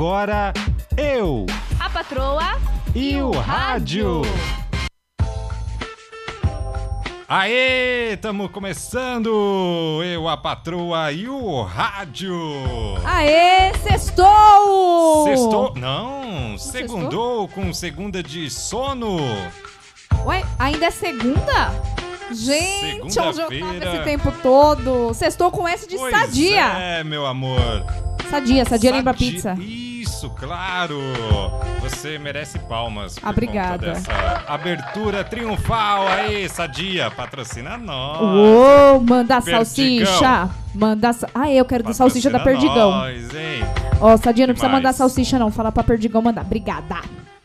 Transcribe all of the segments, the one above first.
Agora eu A patroa e o rádio. Aê, tamo começando! Eu, a patroa e o rádio. Aê, sextou! Sextou? Não, segundou com segunda de sono. Ué, ainda é segunda? Gente, onde eu tava esse tempo todo? Sextou com S de Pois sadia. É, meu amor. Sadia, sadia lembra Sadi- pizza. Isso, claro. Você merece palmas. por Obrigada. conta dessa abertura triunfal aí, Sadia. Patrocina nós. Uou, manda Perdigão. salsicha. Manda. sa- Ah, eu quero da salsicha da Perdigão. Nós, hein? Ó, Sadia, não precisa mandar salsicha, não. Fala pra Perdigão mandar. Obrigada.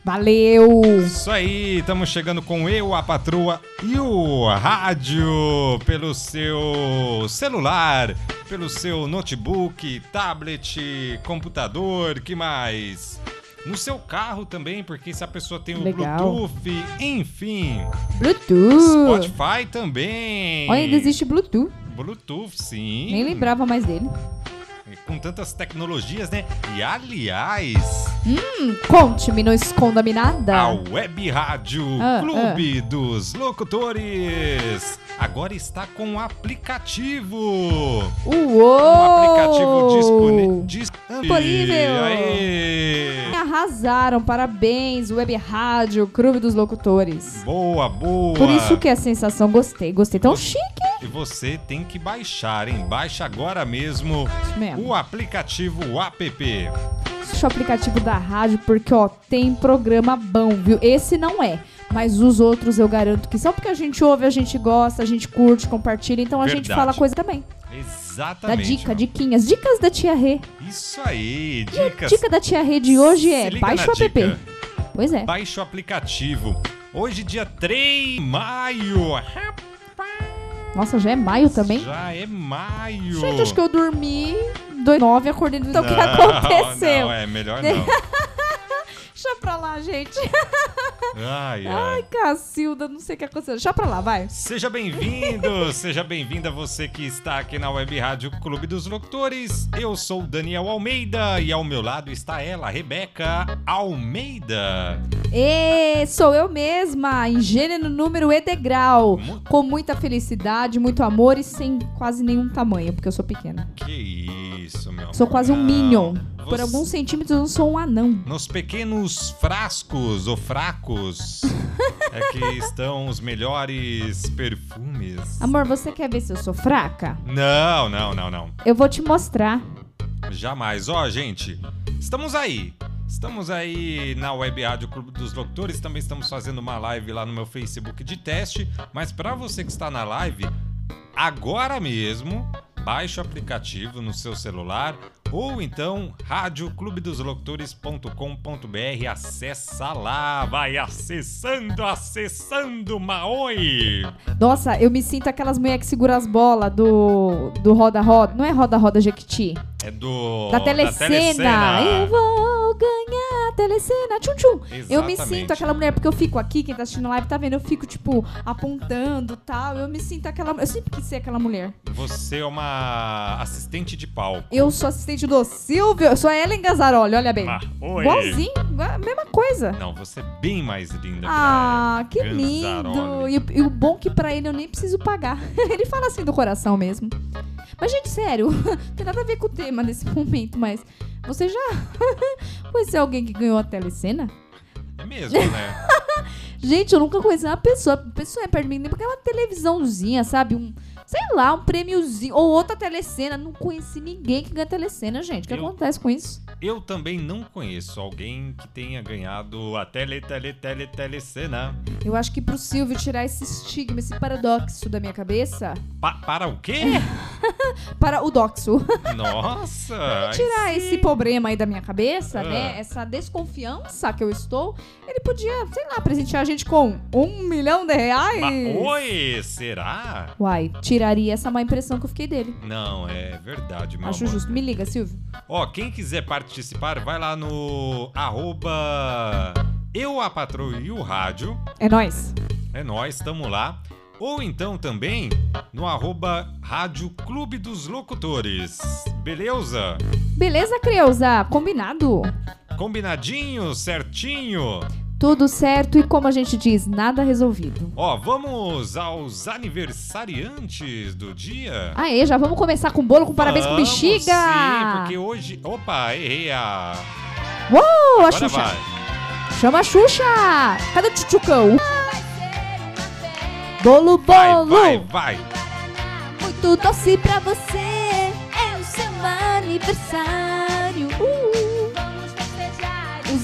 Valeu. Isso aí, estamos chegando com eu, a patroa e o rádio pelo seu celular, pelo seu notebook, tablet, computador, que mais? No seu carro também, porque se a pessoa tem o Legal. Bluetooth, enfim. Bluetooth. Spotify também. Olha, ainda existe Bluetooth. Bluetooth, sim. Nem lembrava mais dele. Com tantas tecnologias, né? E aliás, Conte-me, não esconda-me nada. A Web Rádio Ah, Clube dos Locutores agora está com um aplicativo. Uou! Um aplicativo Disponível. Aê! Arrasaram, parabéns, Web Rádio, Clube dos Locutores. Boa, boa. Por isso que é a sensação, gostei, gostei. Tão chique, E você tem que baixar, hein? Baixa agora mesmo mesmo. o aplicativo app. Baixa o aplicativo da rádio, porque, ó, tem programa bom, viu? Esse não é. Mas os outros eu garanto que são porque a gente ouve, a gente gosta, a gente curte, compartilha, então a gente Verdade. fala coisa também. Exatamente. dica, diquinhas. Dicas da tia Rê. Isso aí, dicas. Dica da tia Rê de hoje é baixa o app. dica. Pois é. Baixe o aplicativo. Hoje, dia 3 de maio. Nossa, já é maio também? Já é maio. Gente, acho que eu dormi 2 9 e acordei. Então, o que aconteceu? Não, é melhor não. Deixa pra lá, gente. Ai, Ai, ai. Cacilda, não sei o que aconteceu. Deixa pra lá, vai. Seja bem-vindo, seja bem-vinda você que está aqui na Web Rádio Clube dos Locutores. Eu sou o Daniel Almeida e ao meu lado está ela, Rebeca Almeida. E sou eu mesma, em gênero, número e degrau. Mu- Com muita felicidade, muito amor e sem quase nenhum tamanho, porque eu sou pequena. Que isso, meu Sou amor. quase um Não. Minion. Por Você- alguns centímetros eu não sou um anão. Nos pequenos frascos ou fracos é que estão os melhores perfumes. Amor, você quer ver se eu sou fraca? Não, não, não, não. Eu vou te mostrar. Jamais. Ó, gente, estamos aí. Estamos aí na Web Rádio Clube dos Locutores. Também estamos fazendo uma live lá no meu Facebook de teste. Mas para você que está na live, agora mesmo, baixe o aplicativo no seu celular ou então radioclubedosLocutores.com.br. Acessa lá, vai acessando, acessando, Maoi. Nossa, eu me sinto aquelas mulheres que seguram as bolas do, do Roda Roda. Não é Roda Roda Jequiti? É do da telecena. Eu vou ganhar telecena. Tchum, tchum. Eu me Exatamente. sinto aquela mulher, porque eu fico aqui, quem tá assistindo live tá vendo, eu fico, tipo, apontando tal. Eu me sinto aquela. Eu sempre quis ser aquela mulher. Você é uma assistente de palco. Eu sou assistente do Silvio, eu sou a Ellen Gazzaroli, olha bem. Ah, oi. Igualzinho, a mesma coisa. Não, você é bem mais linda Ah, que lindo! E, o- e o bom que pra ele eu nem preciso pagar. ele fala assim do coração mesmo. Mas, gente, sério, não tem nada a ver com o tema nesse momento, mas você já conheceu alguém que ganhou a telecena? É mesmo, né? Gente, eu nunca conheci uma pessoa. A pessoa é perto de mim, porque é uma televisãozinha, sabe? Um, sei lá, um prêmiozinho. Ou outra telecena. Não conheci ninguém que ganha telecena, gente. O que Eu- acontece com isso? Eu também não conheço alguém que tenha ganhado a tele, tele, tele, telecena. Eu acho que pro Silvio tirar esse estigma, esse paradoxo da minha cabeça. Pa- para o quê? Para o doxo. Nossa! tirar sim. esse problema aí da minha cabeça, Ah. né? Essa desconfiança que eu estou, ele podia, sei lá, presentear a gente com um milhão de reais. Ma- Oi, será? Uai, tiraria essa má impressão que eu fiquei dele. Não, é verdade, meu Acho amor. justo. Me liga, Silvio. Ó, quem quiser participar, vai lá no arroba eu, a e o rádio. É nóis. É nós, tamo lá. Ou então também no arroba Rádio Clube dos Locutores. Beleza? Beleza, Creuza? Combinado? Combinadinho, certinho. Tudo certo e como a gente diz, nada resolvido. Ó, vamos aos aniversariantes do dia. Aê, já vamos começar com bolo, com parabéns com Vamos, bexiga! Sim, porque hoje. Opa, errei a. Uou, a Agora Xuxa! vai. Chama a Xuxa! Cadê o tchutchucão? Bolo, Vai, bolo! vai, vai. Muito doce pra você, é o seu aniversário.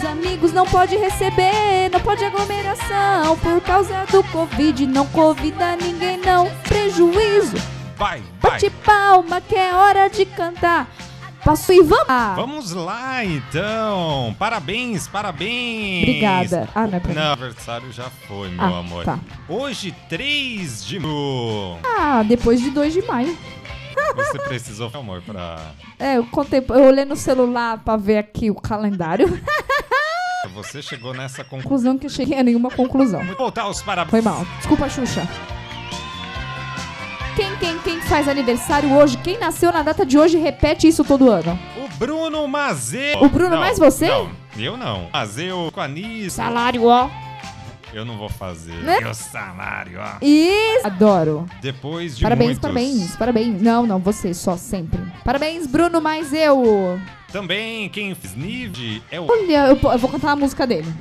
Os amigos não pode receber, não pode aglomeração por causa do Covid. Não convida ninguém, não. Prejuízo. Vai, vai. Bate palma que é hora de cantar. Passo e vamos. Ah, Vamos lá, então. Parabéns, parabéns. Obrigada. Ah, não é pra. Não, aniversário já foi, meu Ah, amor. tá. Hoje, 3 de maio. Ah, depois de 2 de maio. Você precisou, amor, pra. É, eu contei, eu olhei no celular pra ver aqui o calendário. Você chegou nessa conclusão. Conclusão que eu cheguei a nenhuma conclusão. Vamos voltar os parabéns. Foi mal. Desculpa, Xuxa. Quem, quem, quem faz aniversário hoje? Quem nasceu na data de hoje repete isso todo ano? O Bruno Mazeu. O Bruno mais você? Não, eu não. Mazeu com Anis. Salário, ó. Eu não vou fazer. Né? Meu salário, ó. Isso. Adoro. Depois de Parabéns, muitos. parabéns, parabéns. Não, não, você, só sempre. Parabéns, Bruno, mais eu. Também quem fez Nivde é o. Olha, eu, eu vou cantar a música dele.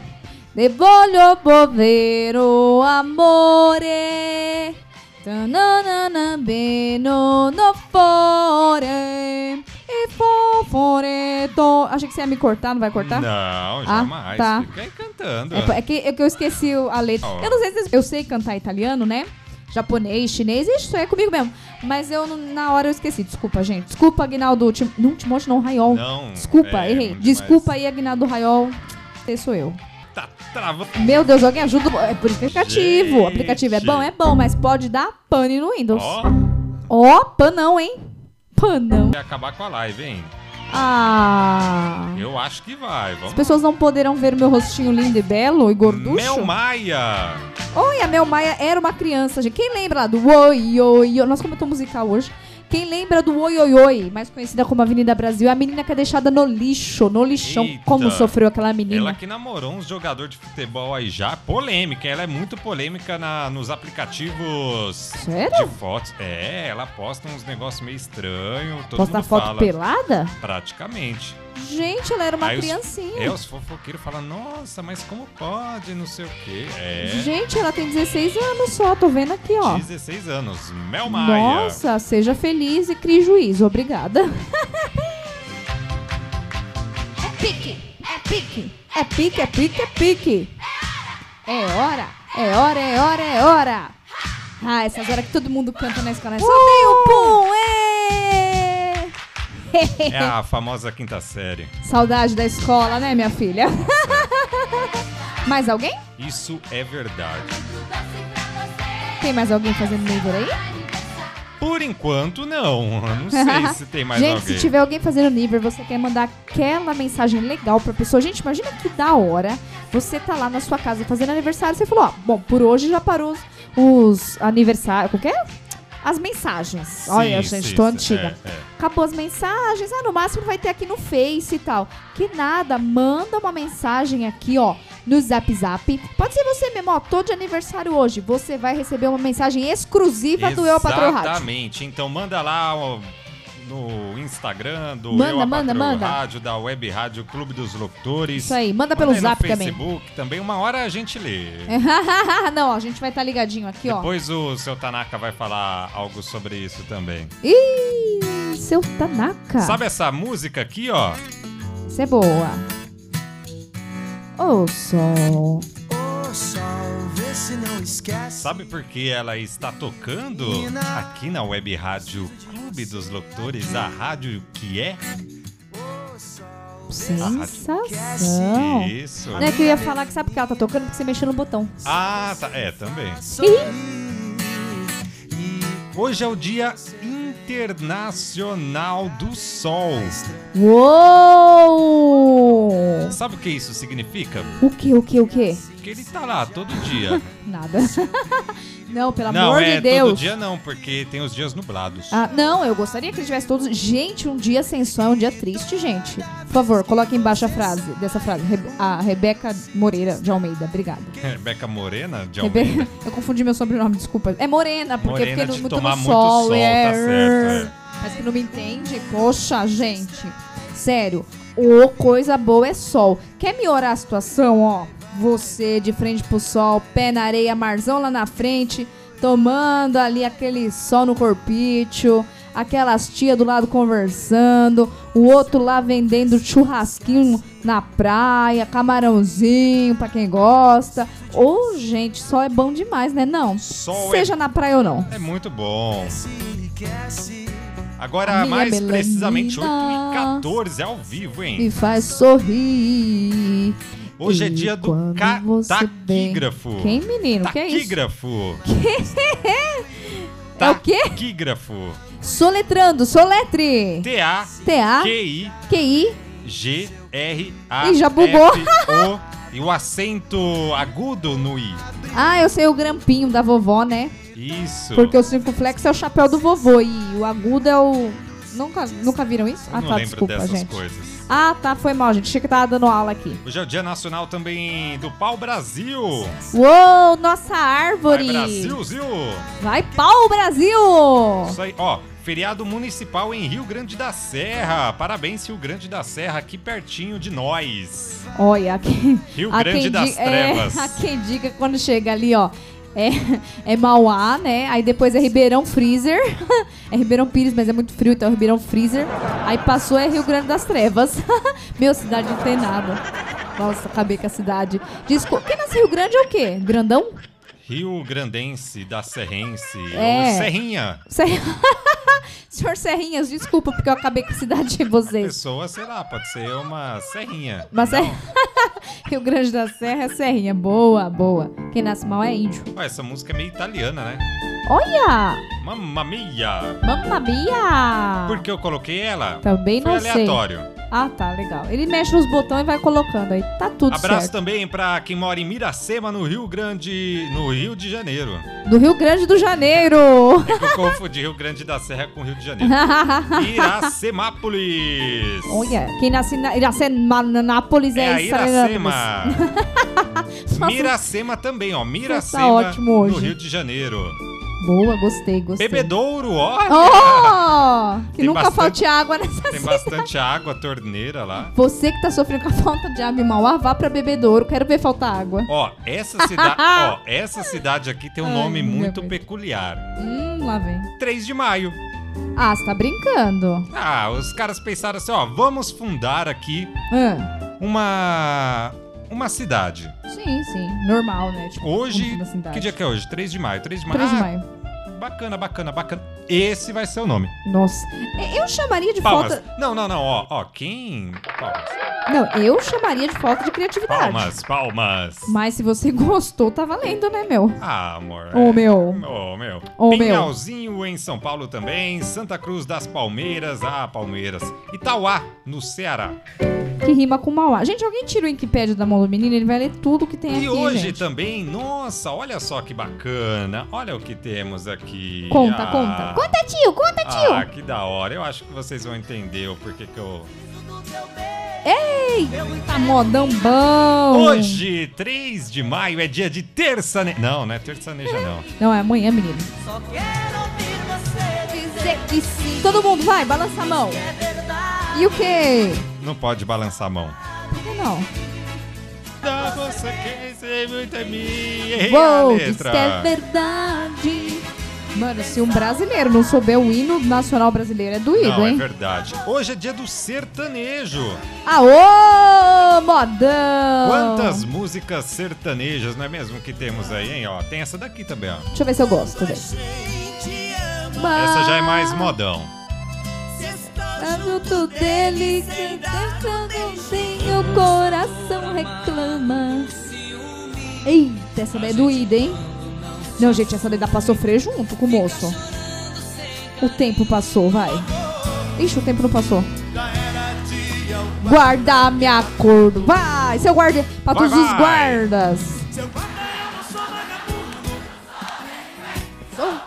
De voglio povero amore Tananana beno no fore E foforeto Achei que você ia me cortar, não vai cortar? Não, jamais. tá. Cantando. É, é que, é que eu esqueci a letra. Oh. Eu não sei se eu sei cantar italiano, né? Japonês, chinês, isso é comigo mesmo. Mas eu, na hora, eu esqueci. Desculpa, gente. Desculpa, Aguinaldo. Tim, não, Timóteo, não, Raiol. Não. Desculpa, é errei. demais. Desculpa aí, Aguinaldo Raiol. Esse sou eu. Tá travando. Meu Deus, alguém ajuda. É por aplicativo. Gente. O aplicativo é bom? É bom, mas pode dar pane no Windows. Ó, Ó, panão, hein? Panão. vai acabar com a live, hein? Ah. Eu acho que vai. As Vamos. pessoas não poderão ver meu rostinho lindo e belo e gorducho? Mel Maia. Oi, a Mel Maia era uma criança, gente. Quem lembra lá do Oi, Oi, Oi? Nós como eu tô musical hoje. Quem lembra do Oi, Oi, Oi, mais conhecida como Avenida Brasil, é a menina que é deixada no lixo, no lixão. Eita. Como sofreu aquela menina. Ela que namorou uns jogadores de futebol aí já. Polêmica. Ela é muito polêmica na, nos aplicativos Sério? de fotos. É, ela posta uns negócios meio estranhos. Posta foto fala. pelada? Praticamente. Gente, ela era uma Aí os- criancinha. É, os fofoqueiros falam, nossa, mas como pode, não sei o quê. É, Gente, ela tem 16 anos só, tô vendo aqui, ó. 16 anos. Mel Maia. Nossa, seja feliz e crie juízo. Obrigada. é pique, é pique, é pique, é pique, é pique. É hora, é hora, é hora, é hora. Ah, essas horas que todo mundo canta na escola. né? Soltei o pum, ê! É a famosa quinta série. Saudade da escola, né, minha filha? mais alguém? Isso é verdade. Tem mais alguém fazendo nível aí? Por enquanto, não. Não sei se tem mais gente, alguém. se tiver alguém fazendo nível, você quer mandar aquela mensagem legal pra pessoa. Gente, imagina que da hora. Você tá lá na sua casa fazendo aniversário. Você falou, ó, bom, por hoje já parou os, os aniversários. O quê? As mensagens. Sim, Olha, gente, sim, tô antiga. é, é. Acabou as mensagens. Ah, no máximo vai ter aqui no Face e tal. Que nada, manda uma mensagem aqui, ó, no Zap Zap. Pode ser você mesmo, ó, tô de aniversário hoje. Você vai receber uma mensagem exclusiva do Eu Patrão Rádio. Exatamente. Então manda lá ó, no Instagram do Manda, Eu manda, manda. Rádio, da Web Rádio Clube dos Locutores. Isso aí, manda pelo Manda Zap no também. Facebook também. Uma hora a gente lê. Não, a gente vai estar ligadinho aqui, ó. Depois o seu Tanaka vai falar algo sobre isso também. Ih, seu Tanaka. Sabe essa música aqui, ó? Isso é boa. Ô, sol. Ô sol, vê se não esquece. Sabe por que ela está tocando aqui na Web Rádio Clube dos Locutores, a rádio que é? Sensação. Isso. Não é que eu ia falar que sabe que ela tá tocando? Porque você mexeu no botão. Ah, tá. É, também. Hoje é o Dia Internacional do Sol. Uou! Sabe o que isso significa? O que, o que, o que? Que ele tá lá todo dia. Nada. Não, pelo não, amor é de Deus. todo dia não, porque tem os dias nublados. Ah, não, eu gostaria que ele tivesse todos. Gente, um dia sem sol é um dia triste, gente. Por favor, coloque embaixo a frase dessa frase. Rebe- a Rebeca Moreira de Almeida, obrigada. Rebeca Morena de Rebe- Almeida. Eu confundi meu sobrenome, desculpa. É Morena, porque Morena no, de muito tomar no muito sol. sol, é. tá certo, é. Mas que não me entende? Poxa, gente. Sério, ô coisa boa é sol. Quer melhorar a situação, ó? Você de frente pro sol, pé na areia, marzão lá na frente, tomando ali aquele sol no corpício, aquelas tia do lado conversando, o outro lá vendendo churrasquinho na praia, camarãozinho pra quem gosta. Ô, gente, sol é bom demais, né? Não. Sol Seja na praia ou não. é, é muito bom. Agora, mais melanina. precisamente, 8h14 ao vivo, hein? Me faz sorrir. Hoje é dia do ca- taquígrafo. Quem, menino? Que é isso? Taquígrafo. É o quê? Taquígrafo. Soletrando, soletre. T-A. T-A, Q-I. Q-I. G R A Ih, já bugou. E o acento agudo no i. Ah, eu sei o grampinho da vovó, né? Isso. Porque o circunflexo é o chapéu do vovô e o agudo é o... Nunca, nunca viram isso? Eu ah, não tá, lembro desculpa, dessas gente. coisas. Ah, tá, foi mal, gente. Achei que tava dando aula aqui. Hoje é o Dia Nacional também do Pau Brasil. Uou, nossa árvore! Vai Brasil, Zil. Vai pau, Brasil! Isso aí, ó. Feriado municipal em Rio Grande da Serra. Parabéns, Rio Grande da Serra, aqui pertinho de nós. Olha, aqui... Rio Grande das é, Trevas. a quem diga quando chega ali, ó. É, é Mauá, né? Aí depois é Ribeirão Freezer. é Ribeirão Pires, mas é muito frio, então é Ribeirão Freezer. Aí passou é Rio Grande das Trevas. Meu, cidade não tem nada. Nossa, acabei com a cidade. Desculpa, em Rio Grande é o quê? Grandão? Rio Grandense da Serrense. É. Ou Serrinha. Senhor Serrinhas, desculpa, porque eu acabei com a cidade de vocês. Pessoa, sei lá, pode ser uma serrinha. Mas é... Rio Grande da Serra é Serrinha. Boa, boa. Quem nasce mal é índio. Ó, essa música é meio italiana, né? Olha! Mamma mia! Mamma mia! Por que eu coloquei ela? Também Foi não sei. aleatório. Ah, tá, legal. Ele mexe nos botões e vai colocando aí. Tá tudo Abraço certo. também pra quem mora em Miracema, no Rio Grande, no Rio de Janeiro. Do Rio Grande do Janeiro. É que eu confundi Rio Grande da Serra com Rio de Janeiro. Iracemápolis. Olha, quem nasce na Iracemápolis é, É Iracema. Nossa. Miracema também, ó. Miracema tá ótimo hoje. no Rio de Janeiro. Boa, gostei, gostei. Bebedouro, ó. Oh! Que Tem nunca bastante- falte água nessa Tem cidade. bastante água, torneira lá. Você que tá sofrendo com a falta de água em Mauá, vá pra Bebedouro. Quero ver faltar água. Ó, essa cidade, ó, essa cidade aqui tem um Ai, nome muito peculiar. Hum, lá vem. 3 de maio. Ah, você tá brincando. Ah, os caras pensaram assim, ó, vamos fundar aqui Ah, uma uma cidade. Sim, sim. Normal, né? Tipo, Hoje, cidade. que dia que é hoje? 3 de maio. 3 de maio. 3 de Ah, maio. Bacana, bacana, bacana. Esse vai ser o nome. Nossa. Eu chamaria de Palmas. falta. Não, não, não, ó, ó, quem? Palmas. Não, eu chamaria de falta de criatividade. Palmas, palmas. Mas se você gostou, tá valendo, né, meu? Ah, amor. Ô, é. meu. Ô, meu. Ô, meu. Pinhalzinho em São Paulo também. Santa Cruz das Palmeiras. Ah, Palmeiras. Itauá, no Ceará. Que rima com Mauá. Gente, alguém tira o Wikipédia da mão do menino, ele vai ler tudo que tem E aqui, hoje gente. também, nossa, olha só que bacana. Olha o que temos aqui. Conta, Ah, conta. Conta, tio, conta, tio. Ah, que da hora. Eu acho que vocês vão entender o porquê que eu. Ei, tá modão bom. Hoje, 3 de maio, é dia de terçaneja. Não, não é terçaneja, não. Não, é amanhã, menino. Dizer que sim. Todo mundo, vai, balança a mão. E o quê? Não pode balançar a mão. Por que não? Dá você quem sei muito é minha. Uou, letra. é verdade. Mano, se um brasileiro não souber o hino nacional brasileiro, é doído, Não, é hein? verdade. Hoje é dia do sertanejo. Aô, modão! Quantas músicas sertanejas, não é mesmo, que temos aí, hein? Ó, tem essa daqui também, ó. Deixa eu ver se eu gosto. Essa já é mais modão. Junto dele, coração reclama. Eita, essa daí é doída, hein? Não, gente, essa daí dá pra sofrer junto com o moço. O tempo passou, vai. Ixi, o tempo não passou. Guarda minha acordo. Vai, seu guarda. Pra Vai, todos os guardas.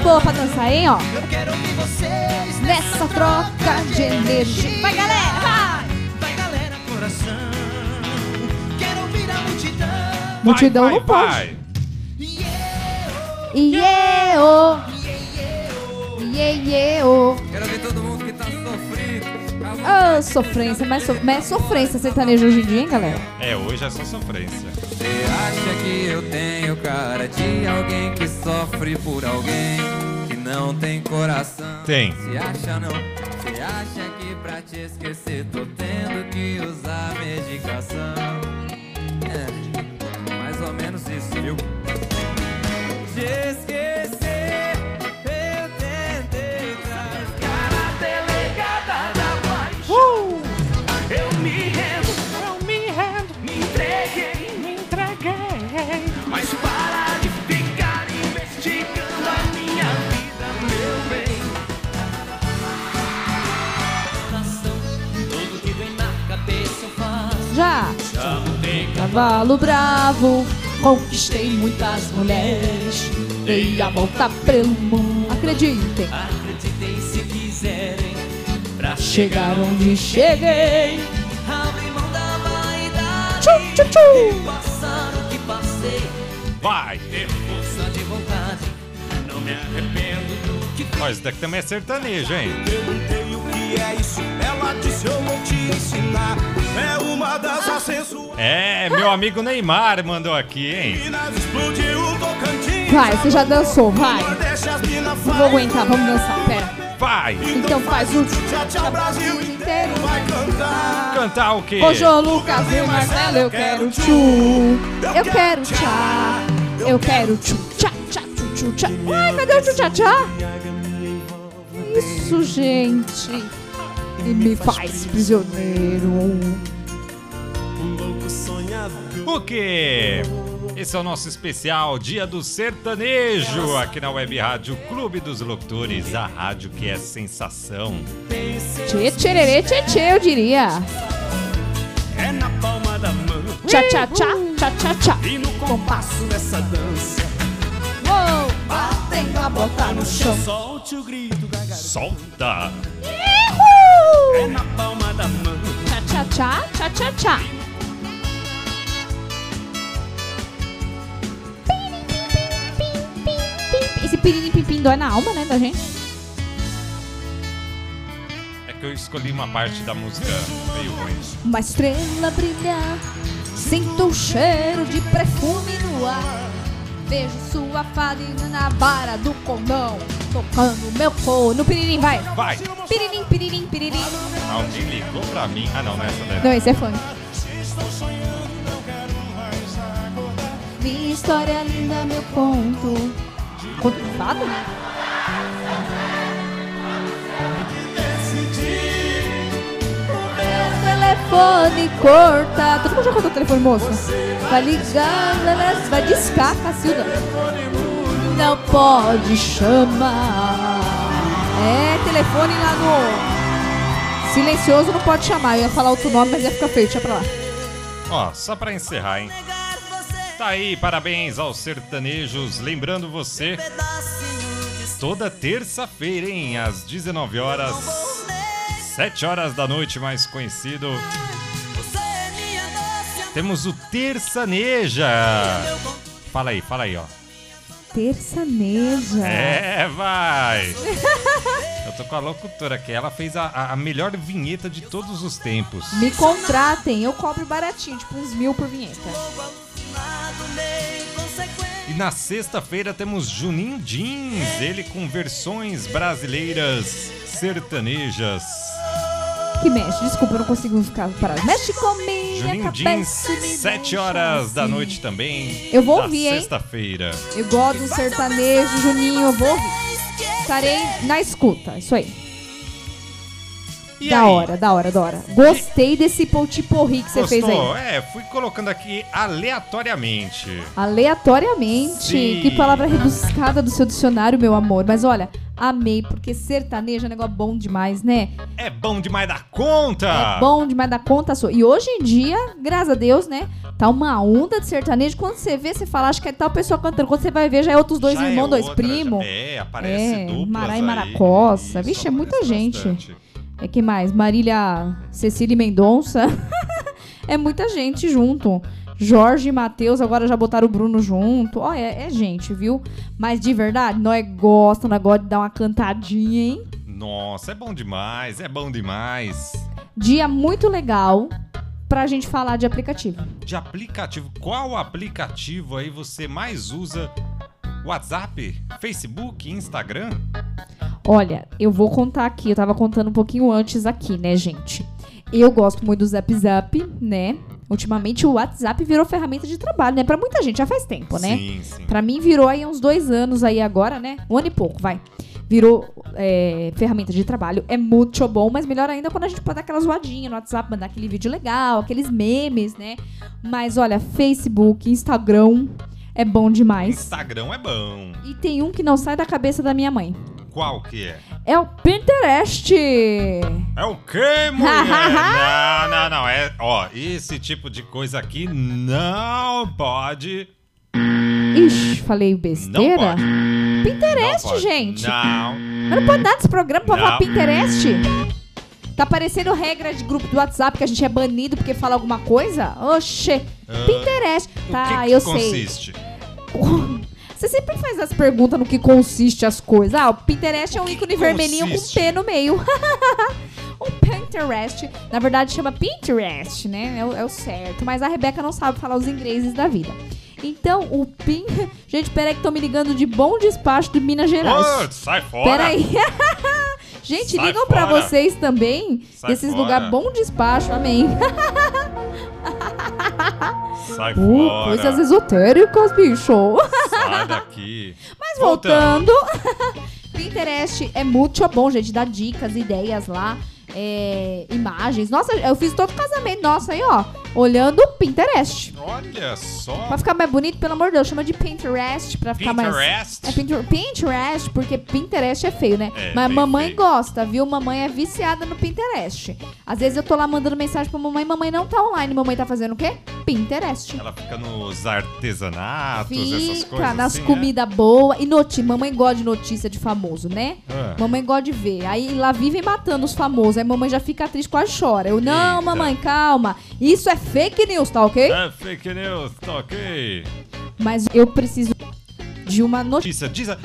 boa pra dançar, hein, ó. Eu quero ouvir vocês Nessa troca de energia. Vai, galera, vai! Vai, galera, coração. Quero ouvir a multidão. Multidão vai, não pode. vai. Ô. Iê, iê, ô. Quero ver todo mundo que tá sofrido. Ô, sofrência, mas, so, mas é sofrência sertanejo hoje em dia, hein, galera? É, hoje é só sofrência. Você acha que eu tenho cara de alguém que sofre por alguém que não tem coração? Tem. Se acha não? Você acha que pra te esquecer tô tendo que usar medicação? Cavalo bravo, conquistei muitas mulheres. Dei a volta pelo mundo. Acreditem, Acreditem se quiserem Pra chegar onde cheguei. Abre mão da vaidade Tchu, tchu, tchu. Passar o que passei Vai. Ter força de vontade Não me arrependo do que Ó, isso daqui também é sertanejo, hein? Que é isso, ela disse eu vou te ensinar. É uma das ascensuais. É, meu amigo Neymar mandou aqui, hein? Vai, você já dançou, vai. Não vou aguentar, vamos dançar, pera. Vai. Então faz o Tchau, tchau, Brasil inteiro. vai cantar. Cantar o quê? Ô, João Lucas e Marcelo, eu quero tchu. Eu quero tchá. Eu quero tchu, tchá, tchá, tchu, tchu, tchá. Ai, cadê o tchu, tchá, tchá? Isso, gente. E me faz prisioneiro. O quê? Esse é o nosso especial Dia do Sertanejo aqui na Web Rádio Clube dos Locutores, a rádio que é sensação. Tchê, tchererê, tchê, tchê, eu diria. É na palma da mão Tchá, tchá, tchá, tchá, tchá, tchá. e no compasso dessa dança. Uou, batendo a bota no chão. Solte o grito, gaga. Solta! É na palma da mão. Tchá, tchá, tchá, tchá, tchá, tchá. Esse piririm pim dói na alma, né, da gente? É que eu escolhi uma parte da música meio ruim. Uma estrela brilhar, sinto o cheiro de perfume no ar. Vejo sua fadinha na vara do condão, tocando meu corno. Piririm, vai! Vai! Piririm, piririm, piririm. Alguém ligou pra mim. Ah, não, não é essa daí. Não, esse é funk. Minha história linda, meu conto. Conto de fada? Telefone corta. Todo mundo já contou o telefone, moço? Vai ligar, vai discar, Cacilda. Não pode chamar. É, telefone lá no. Silencioso não pode chamar. Eu ia falar outro nome, mas ia ficar feio. Deixa pra lá. Ó, só pra encerrar, hein? Tá aí, parabéns aos sertanejos. Lembrando você, toda terça-feira, hein? Às 19 horas, 7 horas da noite, mais conhecido. Temos o Terçaneja. Fala aí, fala aí, ó. Terçaneja. É, vai! Eu tô com a locutora aqui. Ela fez a, a- melhor vinheta de todos os tempos. Me contratem, eu cobro baratinho, tipo uns mil por vinheta. E na sexta-feira temos Juninho Jeans, ele com versões brasileiras sertanejas. Que mexe, desculpa, eu não consigo ficar parado. Mexe comigo! Juninho Jeans, me 7 deixa horas da assim. noite também. Eu vou da ouvir, hein? Sexta-feira. Eu gosto do sertanejo, Juninho, eu vou ouvir. Estarei na escuta, isso aí. E da aí? hora, da hora, da hora. Gostei desse potiporri que você fez aí. É, fui colocando aqui aleatoriamente. Aleatoriamente. Sim. Que palavra rebuscada do seu dicionário, meu amor. Mas olha, amei, porque sertanejo é um negócio bom demais, né? É bom demais da conta! É bom demais da conta sua. E hoje em dia, graças a Deus, né? Tá uma onda de sertanejo. Quando você vê, você fala, acho que é tal pessoa cantando. Quando você vai ver, já é outros dois Já é irmãos, dois outra, primos. É, aparece É, duplas Mará e aí. Maracossa. Isso, Vixe, é muita gente. bastante. É que mais? Marília Cecília Mendonça. é muita gente junto. Jorge e Matheus, agora já botaram o Bruno junto. Ó, é, é gente, viu? Mas de verdade, nós gosta, nós gosta de dar uma cantadinha, hein? Nossa, é bom demais, é bom demais. Dia muito legal pra gente falar de aplicativo. De aplicativo, qual aplicativo aí você mais usa? WhatsApp, Facebook, Instagram? Olha, eu vou contar aqui, eu tava contando um pouquinho antes aqui, né, gente? Eu gosto muito do Zap Zap, né? Ultimamente o WhatsApp virou ferramenta de trabalho, né? Pra muita gente já faz tempo, né? Sim, sim. Pra mim virou aí uns dois anos aí agora, né? Um ano e pouco, vai. Virou é, ferramenta de trabalho. É muito bom, mas melhor ainda quando a gente pode dar aquela zoadinha no WhatsApp, mandar aquele vídeo legal, aqueles memes, né? Mas olha, Facebook, Instagram é bom demais. Instagram é bom. E tem um que não sai da cabeça da minha mãe. Qual que é? É o Pinterest! É o quê, mulher? não, não, não. É, ó, esse tipo de coisa aqui não pode. Ixi, falei Não besteira? pode. Pinterest, Não pode. gente! Não. Mas não pode dar desse programa pra falar Não. Pinterest? Tá parecendo regra de grupo do WhatsApp que a gente é banido porque fala alguma coisa? Oxê! Ah, Pinterest! Tá, que que eu sei. consiste? Você sempre faz as perguntas no que consiste as coisas. Ah, o Pinterest é um ícone vermelhinho com P no meio. o Pinterest, na verdade, chama Pinterest, né? É o, é o certo. Mas a Rebeca não sabe falar os ingleses da vida. Então, o Pin. Gente, peraí que estão me ligando de bom despacho de Minas Gerais. Ô, sai fora! Peraí. Gente, Sai ligam pra fora. vocês também. Sai desses fora. lugares bom despacho, amém. Sai Uh, fora! coisas esotéricas, bicho. Sai daqui! Mas voltando, Pinterest é muito bom, gente. Dá dicas, ideias lá, é, imagens. Nossa, eu fiz todo o casamento nosso aí, ó. Olhando o Pinterest. Olha só! Pra ficar mais bonito, pelo amor de Deus, chama de Pinterest pra ficar mais. Pinterest? É Pinter- Pinterest, porque Pinterest é feio, né? É, Mas bem mamãe gosta, viu? Mamãe é viciada no Pinterest. Às vezes eu tô lá mandando mensagem pra mamãe, mamãe não tá online. Mamãe tá fazendo o quê? Pinterest. Ela fica nos artesanatos, essas Fica coisas nas assim, comidas boas. E notícia. Mamãe gosta de notícia de famoso, né? É? Mamãe gosta de ver. Aí lá vivem matando os famosos. Aí mamãe já fica triste, quase chora. Eu, não, Eita. mamãe, calma. Isso é fake news, tá ok? É fake news, tá ok? Mas eu preciso de uma notícia. Notícia, diz a...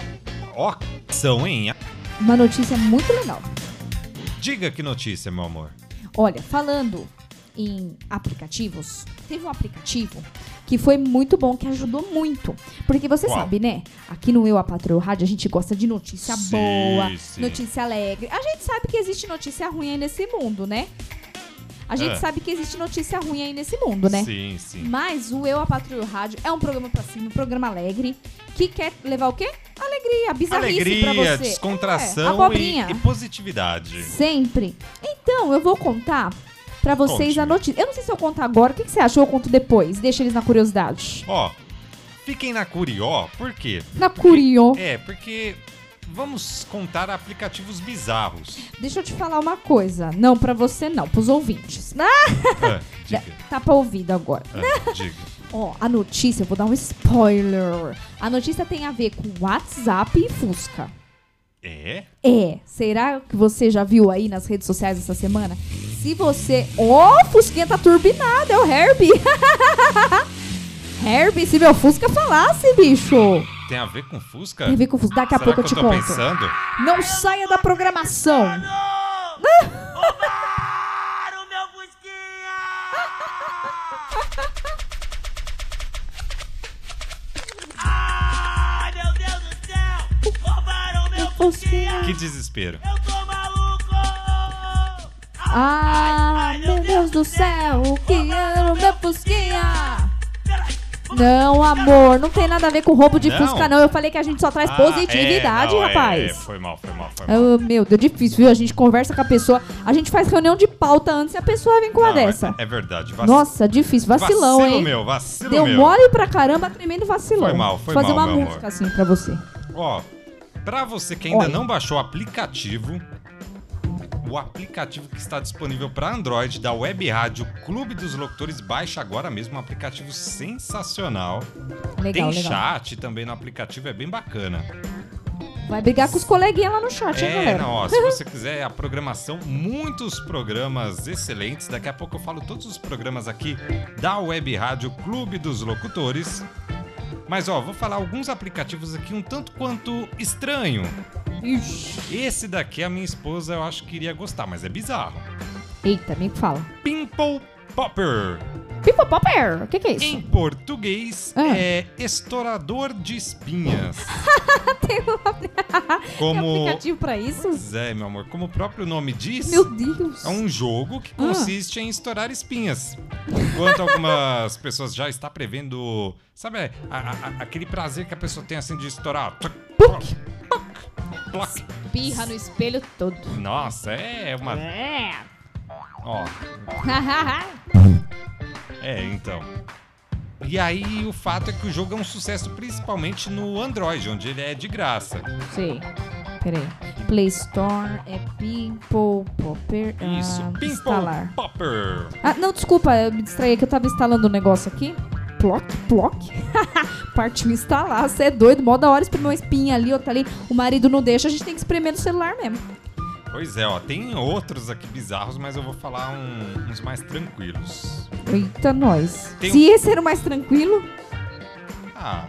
Ó, são, hein? Uma notícia muito legal. Diga que notícia, meu amor. Olha, falando em aplicativos, teve um aplicativo que foi muito bom, que ajudou muito. Porque você Qual? sabe, né? Aqui no Eu, a Patroa Rádio, a gente gosta de notícia Sim, boa, sim. notícia alegre. A gente sabe que existe notícia ruim aí nesse mundo, né? A gente É. sabe que existe notícia ruim aí nesse mundo, né? Sim, sim. Mas o Eu, a Patroa Rádio é um programa pra cima, um programa alegre, que quer levar o quê? Alegria, bizarrice pra Alegria, você. descontração É, e, e positividade. Sempre. Então, eu vou contar pra vocês a Conte-me. notícia. Eu não sei se eu conto agora. O que, que você acha? Ou eu conto depois? Deixa eles na curiosidade. Ó, fiquem na curió, por quê? Na curio. É, porque vamos contar aplicativos bizarros. Deixa eu te falar uma coisa. Não pra você, não. Pros ouvintes. Ah, diga, tá pra ouvido agora. é, diga. Ó, a notícia, eu vou dar um spoiler. A notícia tem a ver com WhatsApp e Fusca. É? É, será que você já viu aí nas redes sociais essa semana? Se você. Ó, o Fusquinha tá turbinado, é o Herbie. Herbie, se meu Fusca falasse, bicho. Tem a ver com Fusca? Tem a ver com Fusca. Daqui a Será pouco eu que te eu tô conto. pensando? Não saia da programação. Roubaram Que desespero. Eu tô maluco! Ah, meu Deus do céu, o que era o meu Fusquinha? Não, amor, não tem nada a ver com roubo de Não? Fusca, não. Eu falei que a gente só traz Ah, positividade, é, não, é, rapaz. é, foi mal, foi mal, foi mal. Ah, meu Deus, difícil, viu? A gente conversa com a pessoa, a gente faz reunião de pauta antes e a pessoa vem com uma Não, é- dessa. É, verdade. Vac... Nossa, difícil, vacilão, vacilo hein? meu, vacilo Deu meu. mole pra caramba, tremendo vacilão. Foi mal, foi Vou fazer mal, uma meu música amor. assim pra você. Ó, pra você que ainda Olha. não baixou o aplicativo, o aplicativo que está disponível para Android da Web Rádio Clube dos Locutores, baixa agora mesmo, um aplicativo sensacional. Legal, Tem legal. chat também no aplicativo, é bem bacana. Vai brigar com os coleguinhas lá no chat, hein, É, galera? não, ó, se você quiser a programação, muitos programas excelentes. Daqui a pouco eu falo todos os programas aqui da Web Rádio Clube dos Locutores. Mas ó, vou falar alguns aplicativos aqui um tanto quanto estranho. Esse daqui a minha esposa eu acho que iria gostar, mas é bizarro. Eita, me fala. Pimple Popper. Pipo Popper, o que, que é isso? Em português Ah. é estourador de espinhas. Tem um Como aplicativo pra isso? Pois é, meu amor, como o próprio nome diz, Meu Deus. é um jogo que Ah. consiste em estourar espinhas. Enquanto algumas pessoas já estão prevendo, sabe, a- a- a- aquele prazer que a pessoa tem assim de estourar. Tuc, ploc, ploc, ploc. Pirra no espelho todo. Nossa, é uma. É. Ó, é, então. E aí o fato é que o jogo é um sucesso principalmente no Android, onde ele é de graça. Sei. Peraí. Play Store é Pimple Popper. Isso, ah, Pimple instalar. Popper. Ah, não, desculpa, eu me distraí que eu tava instalando um negócio aqui. Ploc, ploc. Partiu instalar, você é doido, mó da hora espremer uma espinha ali, outra ali. O marido não deixa, a gente tem que espremer no celular mesmo. Pois é, ó, tem outros aqui bizarros, mas eu vou falar um- uns mais tranquilos. Eita, nós. Tem Se esse era o mais tranquilo, Ah,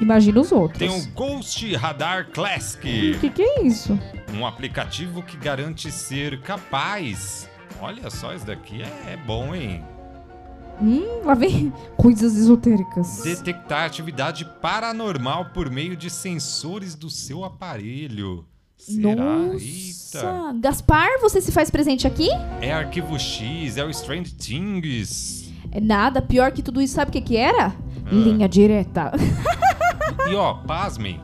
imagina os outros. tem o Ghost Radar O Classic, que, que é isso? um aplicativo que garante ser capaz. Olha só, isso daqui é, é bom, hein? Hum, lá vem coisas esotéricas. Detectar atividade paranormal por meio de sensores do seu aparelho. Será? Eita. Nossa. Gaspar, você se faz presente aqui? É arquivo X, é o Strange Things. É nada, pior que tudo isso, sabe o que que era? Ah. Linha direta. E ó, pasmem,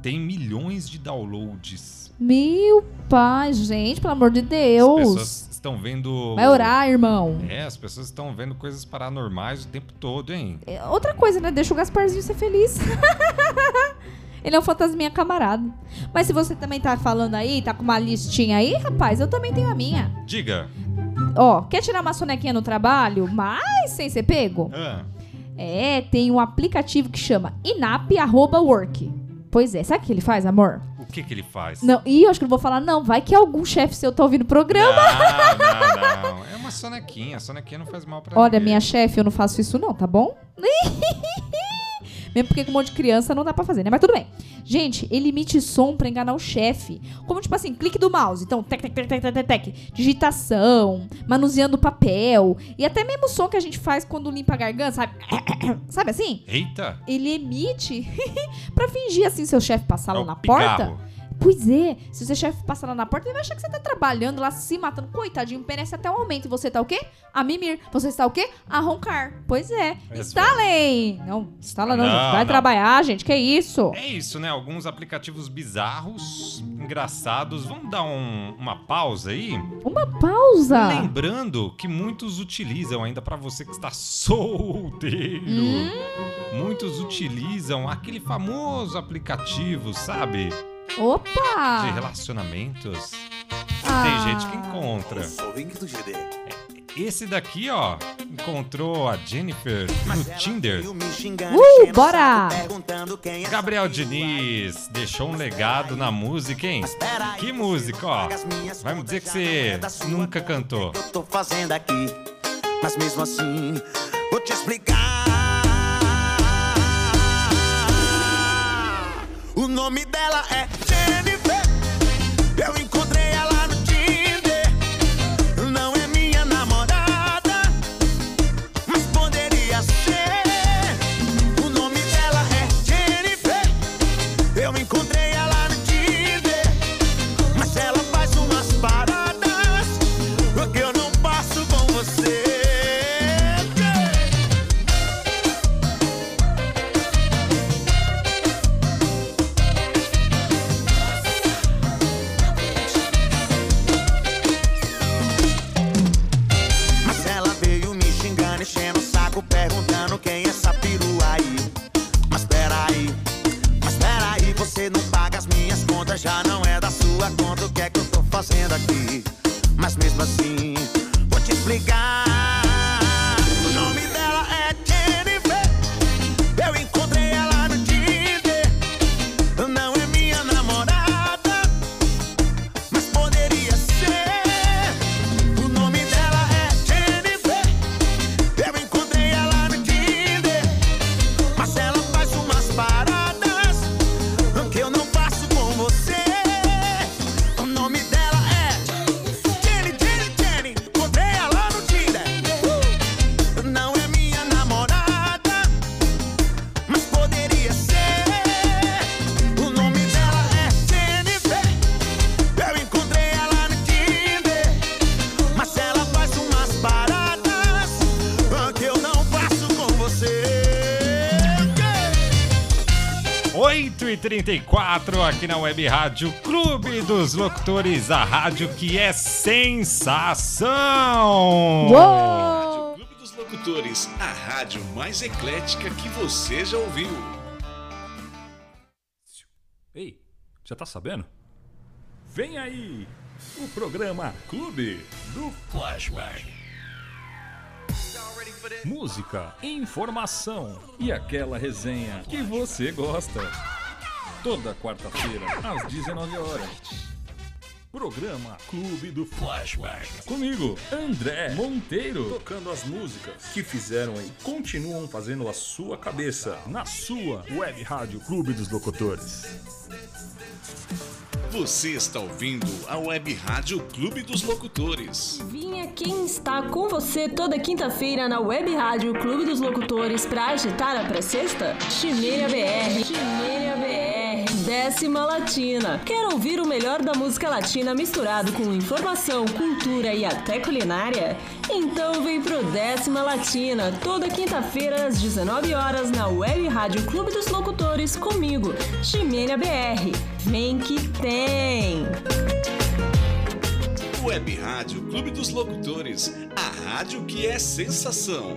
tem milhões de downloads. Meu pai, gente, pelo amor de As Deus. pessoas estão vendo. Vai orar, irmão. É, as pessoas estão vendo coisas paranormais o tempo todo, hein? É, Outra coisa, né? Deixa o Gasparzinho ser feliz. Ele é um fantasminha camarada. Mas se você também tá falando aí, tá com uma listinha aí, rapaz, eu também tenho a minha. Diga. Ó, quer tirar uma sonequinha no trabalho, mas sem ser pego? Ah, É, tem um aplicativo que chama inap.work. Pois é, sabe o que ele faz, amor? o que que ele faz? Não, ih, eu acho que não vou falar, não. Vai que algum chefe seu tá ouvindo o programa. Não, não, não. É uma sonequinha. A sonequinha não faz mal pra Olha, ninguém. minha chefe, eu não faço isso não, tá bom? Mesmo porque com um monte de criança não dá pra fazer, né? Mas tudo bem. Gente, ele emite som pra enganar o chefe. Como, tipo assim, clique do mouse. Então, tec, tec, tec, tec, tec, tec. Digitação, manuseando papel. E até mesmo o som que a gente faz quando limpa a garganta, sabe? sabe assim? Eita! Ele emite pra fingir, assim, seu chefe passar É lá o na pigarro. porta. Pois é, se o seu chefe passar lá na porta, ele vai achar que você tá trabalhando lá, se matando. Coitadinho, merece até um aumento. E você tá o quê? A mimir. Você está o quê? A roncar. Pois é. Esse Instalem! Não, instala não, Não, gente. Vai não. trabalhar, gente. Que isso? É isso, né? Alguns aplicativos bizarros, engraçados. Vamos dar um- uma pausa aí? Uma pausa. Lembrando que muitos utilizam, ainda pra você que está solteiro, Hum? muitos utilizam aquele famoso aplicativo, sabe? De Opa! relacionamentos. Ah. Tem gente que encontra. GD. Esse daqui, ó, encontrou a Jennifer no Tinder. Uh, bora! Gabriel Diniz deixou um legado na música, hein? Que música, ó. Vai me dizer que você nunca cantou. Eu tô fazendo aqui, mas mesmo assim, vou te explicar. Nome dela é Jennifer. 8 e 34 aqui na Web Rádio Clube dos Locutores, a rádio que é sensação! Uou! Clube dos Locutores, a rádio mais eclética que você já ouviu. Ei, já tá sabendo? Vem aí, o programa Clube do Flashback. Música, informação e aquela resenha que você gosta. Toda quarta-feira, às 19 horas. Programa Clube do Flashback. Comigo, André Monteiro. Tocando as músicas que fizeram e continuam fazendo a sua cabeça na sua web rádio Clube dos Locutores. Você está ouvindo a Web Rádio Clube dos Locutores. Vinha quem está com você toda quinta-feira na Web Rádio Clube dos Locutores pra agitar a pré-sexta? Chimeira BR. Chimeira BR. Décima Latina. Quer ouvir o melhor da música latina misturado com informação, cultura e até culinária? Então vem pro Décima Latina, toda quinta-feira às 19 horas na Web Rádio Clube dos Locutores comigo, Chimeira BR. Vem que tem! Web Rádio Clube dos Locutores, a rádio que é sensação.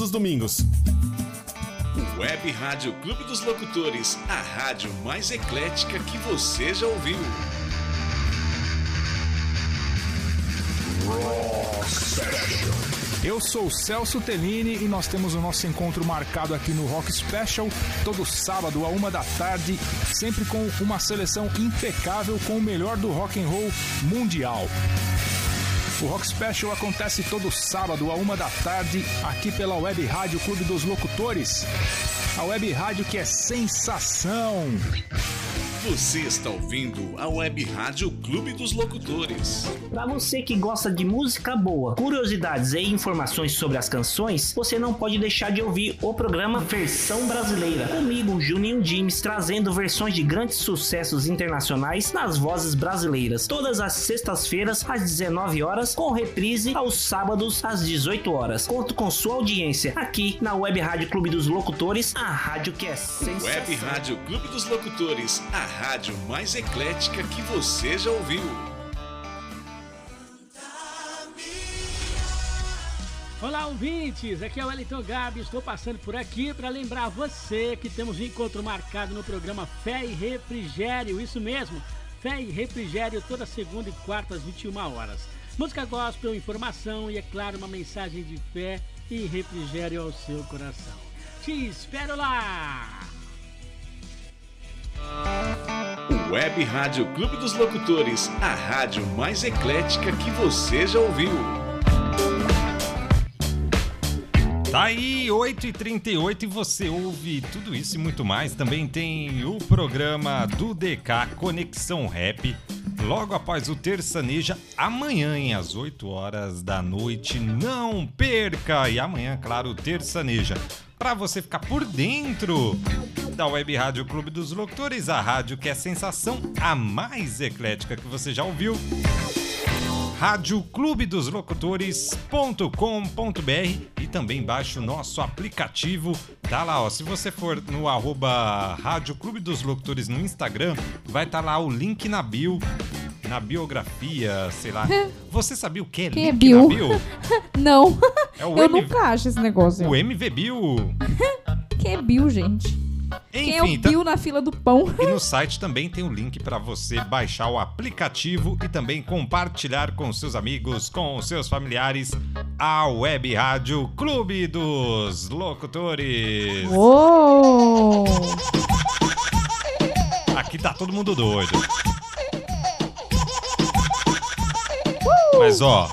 os domingos. Web Rádio Clube dos Locutores, a rádio mais eclética que você já ouviu. Eu sou o Celso Tellini e nós temos o nosso encontro marcado aqui no Rock Special todo sábado a uma da tarde, sempre com uma seleção impecável com o melhor do rock and roll mundial. O Rock Special acontece todo sábado a uma da tarde aqui pela Web Rádio Clube dos Locutores, a web rádio que é sensação. Você está ouvindo a Web Rádio Clube dos Locutores. Para você que gosta de música boa, curiosidades e informações sobre as canções, você não pode deixar de ouvir o programa Versão Brasileira. Comigo, Juninho James, trazendo versões de grandes sucessos internacionais nas vozes brasileiras. Todas as sextas-feiras, às 19 horas, com reprise aos sábados, às 18 horas. Conto com sua audiência aqui na Web Rádio Clube dos Locutores, a rádio que é sensação. Web Rádio Clube dos Locutores, a rádio mais eclética que você já ouviu. Olá, ouvintes! Aqui é o Wellington Gabi. Estou passando por aqui para lembrar você que temos um encontro marcado no programa Fé e Refrigério. Isso mesmo, Fé e Refrigério toda segunda e quarta às 21 horas. Música gospel, informação e, é claro, uma mensagem de fé e refrigério ao seu coração. Te espero lá! Web Rádio Clube dos Locutores, a rádio mais eclética que você já ouviu. Tá aí, 8h38 e você ouve tudo isso e muito mais. Também tem o programa do DK Conexão Rap, logo após o Terçaneja, amanhã, às 8 horas da noite. Não perca! E amanhã, claro, o Terçaneja. Pra você ficar por dentro da Web Rádio Clube dos Locutores, a rádio que é a sensação a mais eclética que você já ouviu. Rádio Clube dos Locutores.com.br e também baixe o nosso aplicativo. Tá lá, ó. Se você for no arroba Rádio Clube dos Locutores no Instagram, vai estar tá lá o link na bio, na biografia, sei lá. Você sabia o que é Quem é Bill? bio? Não. É Eu M- nunca acho esse negócio. O MV Bio. Quem é Bill, gente? Quem é Enfim, tá- na fila do pão? E no site também tem o link para você baixar o aplicativo e também compartilhar com seus amigos, com seus familiares, a Web Rádio Clube dos Locutores. Uou! Aqui tá todo mundo doido. Mas ó,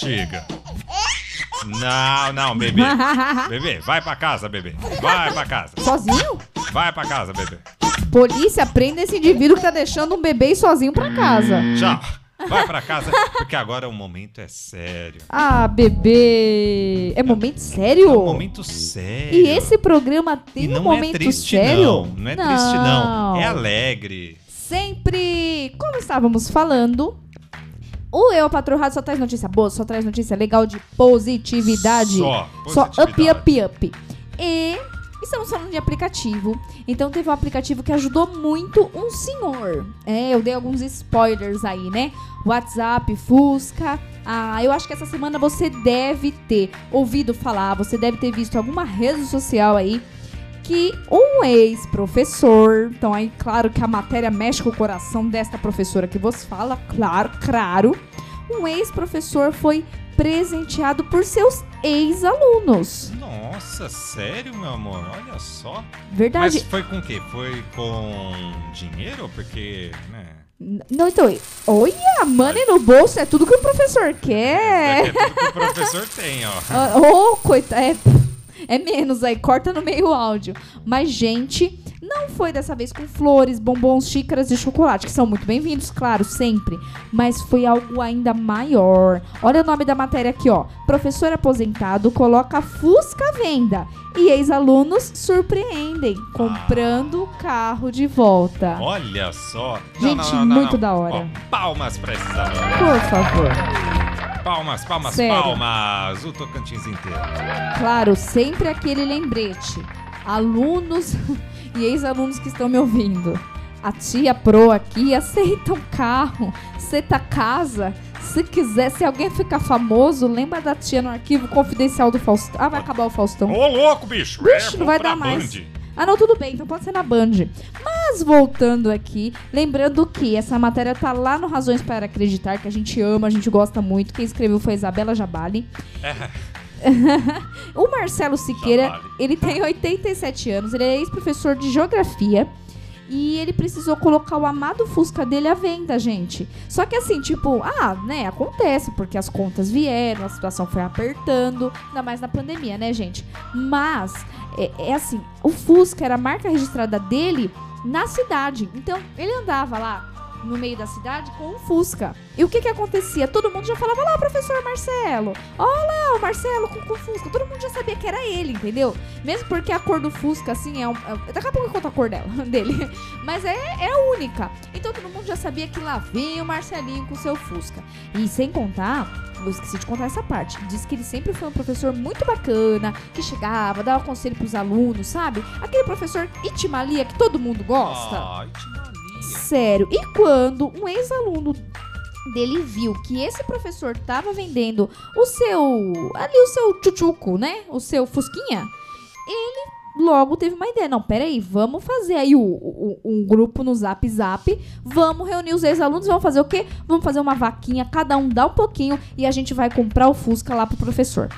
chega. Não, não, bebê. Bebê, vai pra casa, bebê. Vai pra casa. Sozinho? Vai pra casa, bebê. Polícia, prenda esse indivíduo que tá deixando um bebê sozinho pra casa. Tchau. Vai pra casa, porque agora o momento é sério. Ah, bebê. É momento sério? É um momento sério. E esse programa tem E um não momento é triste, sério? não. Não é triste, não. É alegre. Sempre, como estávamos falando, o Eu Rádio só traz notícia boa, só traz notícia legal de positividade. Só Só up, positividade. up, up. E estamos falando de aplicativo. Então teve um aplicativo que ajudou muito um senhor. É, eu dei alguns spoilers aí, né? WhatsApp, Fusca. Ah, eu acho que essa semana você deve ter ouvido falar, você deve ter visto alguma rede social aí que um ex-professor, então aí claro que a matéria mexe com o coração desta professora que você fala, claro, claro, um ex-professor foi presenteado por seus ex-alunos. Nossa, sério, meu amor? Olha só. Verdade. Mas foi com o quê? Foi com dinheiro? Porque, né? Não, então, olha, money no bolso é tudo que o professor quer. É tudo que o professor tem, ó. Ah, Ô, coitado, é, é menos aí, corta no meio o áudio. Mas, gente, não foi dessa vez com flores, bombons, xícaras de chocolate, que são muito bem-vindos, claro, sempre. Mas foi algo ainda maior. Olha o nome da matéria aqui, ó. Professor aposentado coloca Fusca à venda. E ex-alunos surpreendem, comprando o carro de volta. Olha só. Gente, muito da hora. Ó, palmas pra esses alunos. Por favor. Palmas, palmas, Sério. palmas. O Tocantins inteiro. Claro, sempre aquele lembrete. Alunos e ex-alunos que estão me ouvindo. A tia Pro aqui aceita um carro, aceita casa. Se quiser, se alguém ficar famoso, lembra da tia no arquivo confidencial do Faustão. Ah, vai acabar o Faustão. Ô, louco, bicho. Bicho, É, não vai dar mais. Band. Ah, não, tudo bem, então pode ser na Band. Mas voltando aqui, lembrando que essa matéria tá lá no Razões para Acreditar, que a gente ama, a gente gosta muito. Quem escreveu foi a Isabela Jabali. É. o Marcelo Siqueira, ele tem 87 anos, ele é ex-professor de geografia. E ele precisou colocar o amado Fusca dele à venda, gente. Só que assim, tipo, ah, né, acontece, porque as contas vieram, a situação foi apertando, ainda mais na pandemia, né, gente? Mas, é, é assim, o Fusca era a marca registrada dele na cidade. Então, ele andava lá no meio da cidade com um Fusca. E o que que acontecia? Todo mundo já falava lá, professor Marcelo. Olha lá, o Marcelo com, o Fusca. Todo mundo já sabia que era ele, entendeu? Mesmo porque a cor do Fusca, assim, é um. é- daqui a pouco eu conto a cor dela, dele. Mas é, é única. Então todo mundo já sabia que lá vinha o Marcelinho com seu Fusca. E sem contar, eu esqueci de contar essa parte. Diz que ele sempre foi um professor muito bacana, que chegava, dava conselho pros alunos, sabe? Aquele professor Itimalia que todo mundo gosta. Ai, Sério. E quando um ex-aluno dele viu que esse professor tava vendendo o seu. ali o seu tchutchuco, né? O seu Fusquinha, ele logo teve uma ideia. Não, peraí, vamos fazer aí o, o- um grupo no Zap Zap. Vamos reunir os ex-alunos, vamos fazer o quê? Vamos fazer uma vaquinha, cada um dá um pouquinho e a gente vai comprar o Fusca lá pro professor.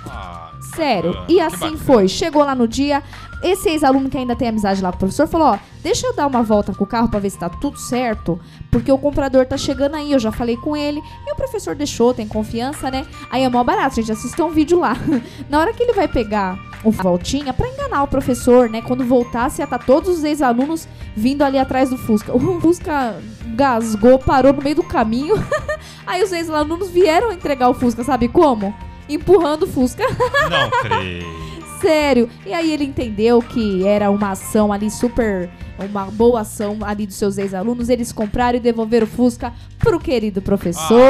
Sério. bacana, E assim foi. Chegou lá no dia, esse ex-aluno que ainda tem amizade lá com o professor falou: Ó, deixa eu dar uma volta com o carro pra ver se tá tudo certo, porque o comprador tá chegando aí. Eu já falei com ele. E o professor deixou, tem confiança, né? Aí é mó barato, gente. Assista um vídeo lá. Na hora que ele vai pegar o voltinha pra enganar o professor, né? Quando voltasse, ia tá todos os ex-alunos vindo ali atrás do Fusca. O Fusca gasgou, parou no meio do caminho. aí os ex-alunos vieram entregar o Fusca, sabe como? Empurrando o Fusca. Não creio. Sério. E aí ele entendeu que era uma ação ali super. Uma boa ação ali dos seus ex-alunos. Eles compraram e devolveram o Fusca pro querido professor.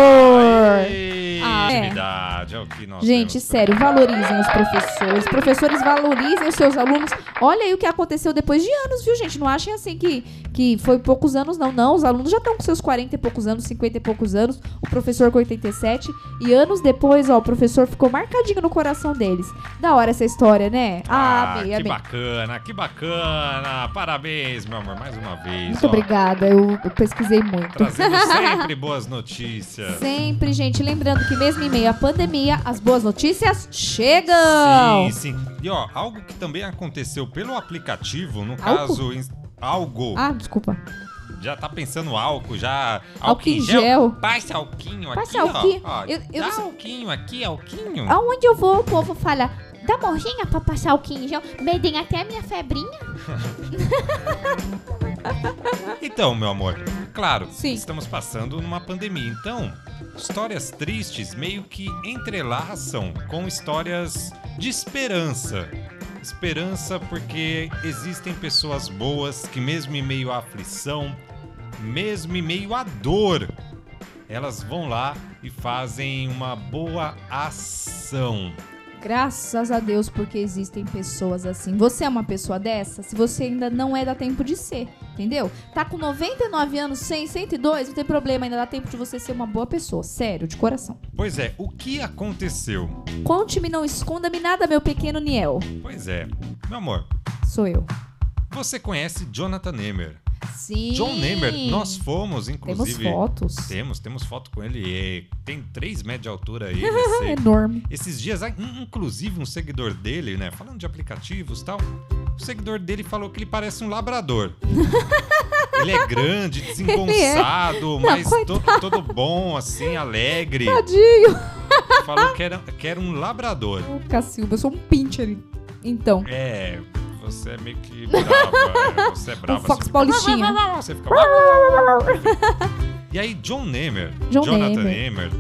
Ah, é. É o que nós Gente, sério, valorizem os professores. Professores valorizem os seus alunos. Olha aí o que aconteceu depois de anos, viu, gente? Não achem assim que, que foi poucos anos, não. Não, os alunos já estão com seus 40 e poucos anos, 50 e poucos anos. O professor com 87. E anos depois, ó, o professor ficou marcadinho no coração deles. Da hora essa história, né? Ah, Ah, amei, que amei. bacana, que bacana. Parabéns, meu amor, mais uma vez. Muito ó. obrigada, eu, eu pesquisei muito. Trazendo sempre boas notícias. Sempre, gente. Lembrando que mesmo em meio à pandemia, as boas notícias chegam. Sim, sim. E ó, algo que também aconteceu pelo aplicativo, no Álcool? caso, ins- algo. Ah, desculpa. Já tá pensando álcool, já. Álcool em gel. Passa alquinho Passa aqui, alquinho. ó. ó. Eu- eu dá alquinho aqui, alquinho. Aonde eu vou, o povo fala, dá morrinha pra passar o quinjão. Medem até a minha febrinha. Então, meu amor, claro, estamos passando numa pandemia. Então, histórias tristes meio que entrelaçam com histórias de esperança. Esperança porque existem pessoas boas que, mesmo em meio à aflição, mesmo em meio à dor, elas vão lá e fazem uma boa ação. Graças a Deus, porque existem pessoas assim. Você é uma pessoa dessa? Se você ainda não é, dá tempo de ser. Entendeu? Tá com 99 anos, 100, 102, não tem problema, ainda dá tempo de você ser uma boa pessoa. Sério, de coração. Pois é, o que aconteceu? Conte-me, não esconda-me nada, meu pequeno Niel. Pois é, meu amor, Sou eu. você conhece Jonathan Nemer? Sim. John Nemer, nós fomos, inclusive. fotos. Temos, temos foto com ele. e tem 3 metros de altura aí. sei. Enorme. Esses dias, ah, in- inclusive, um seguidor dele, né? Falando de aplicativos e tal. O seguidor dele falou que ele parece um labrador. ele é grande, desengonçado, Não, mas todo, todo bom, assim, alegre. Tadinho. Falou que era, que era um labrador. Ô, Cacilda, eu sou um pincher. Então. É, você é meio que brava. é, você é brava. Um Fox Paulistinha. Você fica. E aí, John Nemer, John Jonathan. Nemer,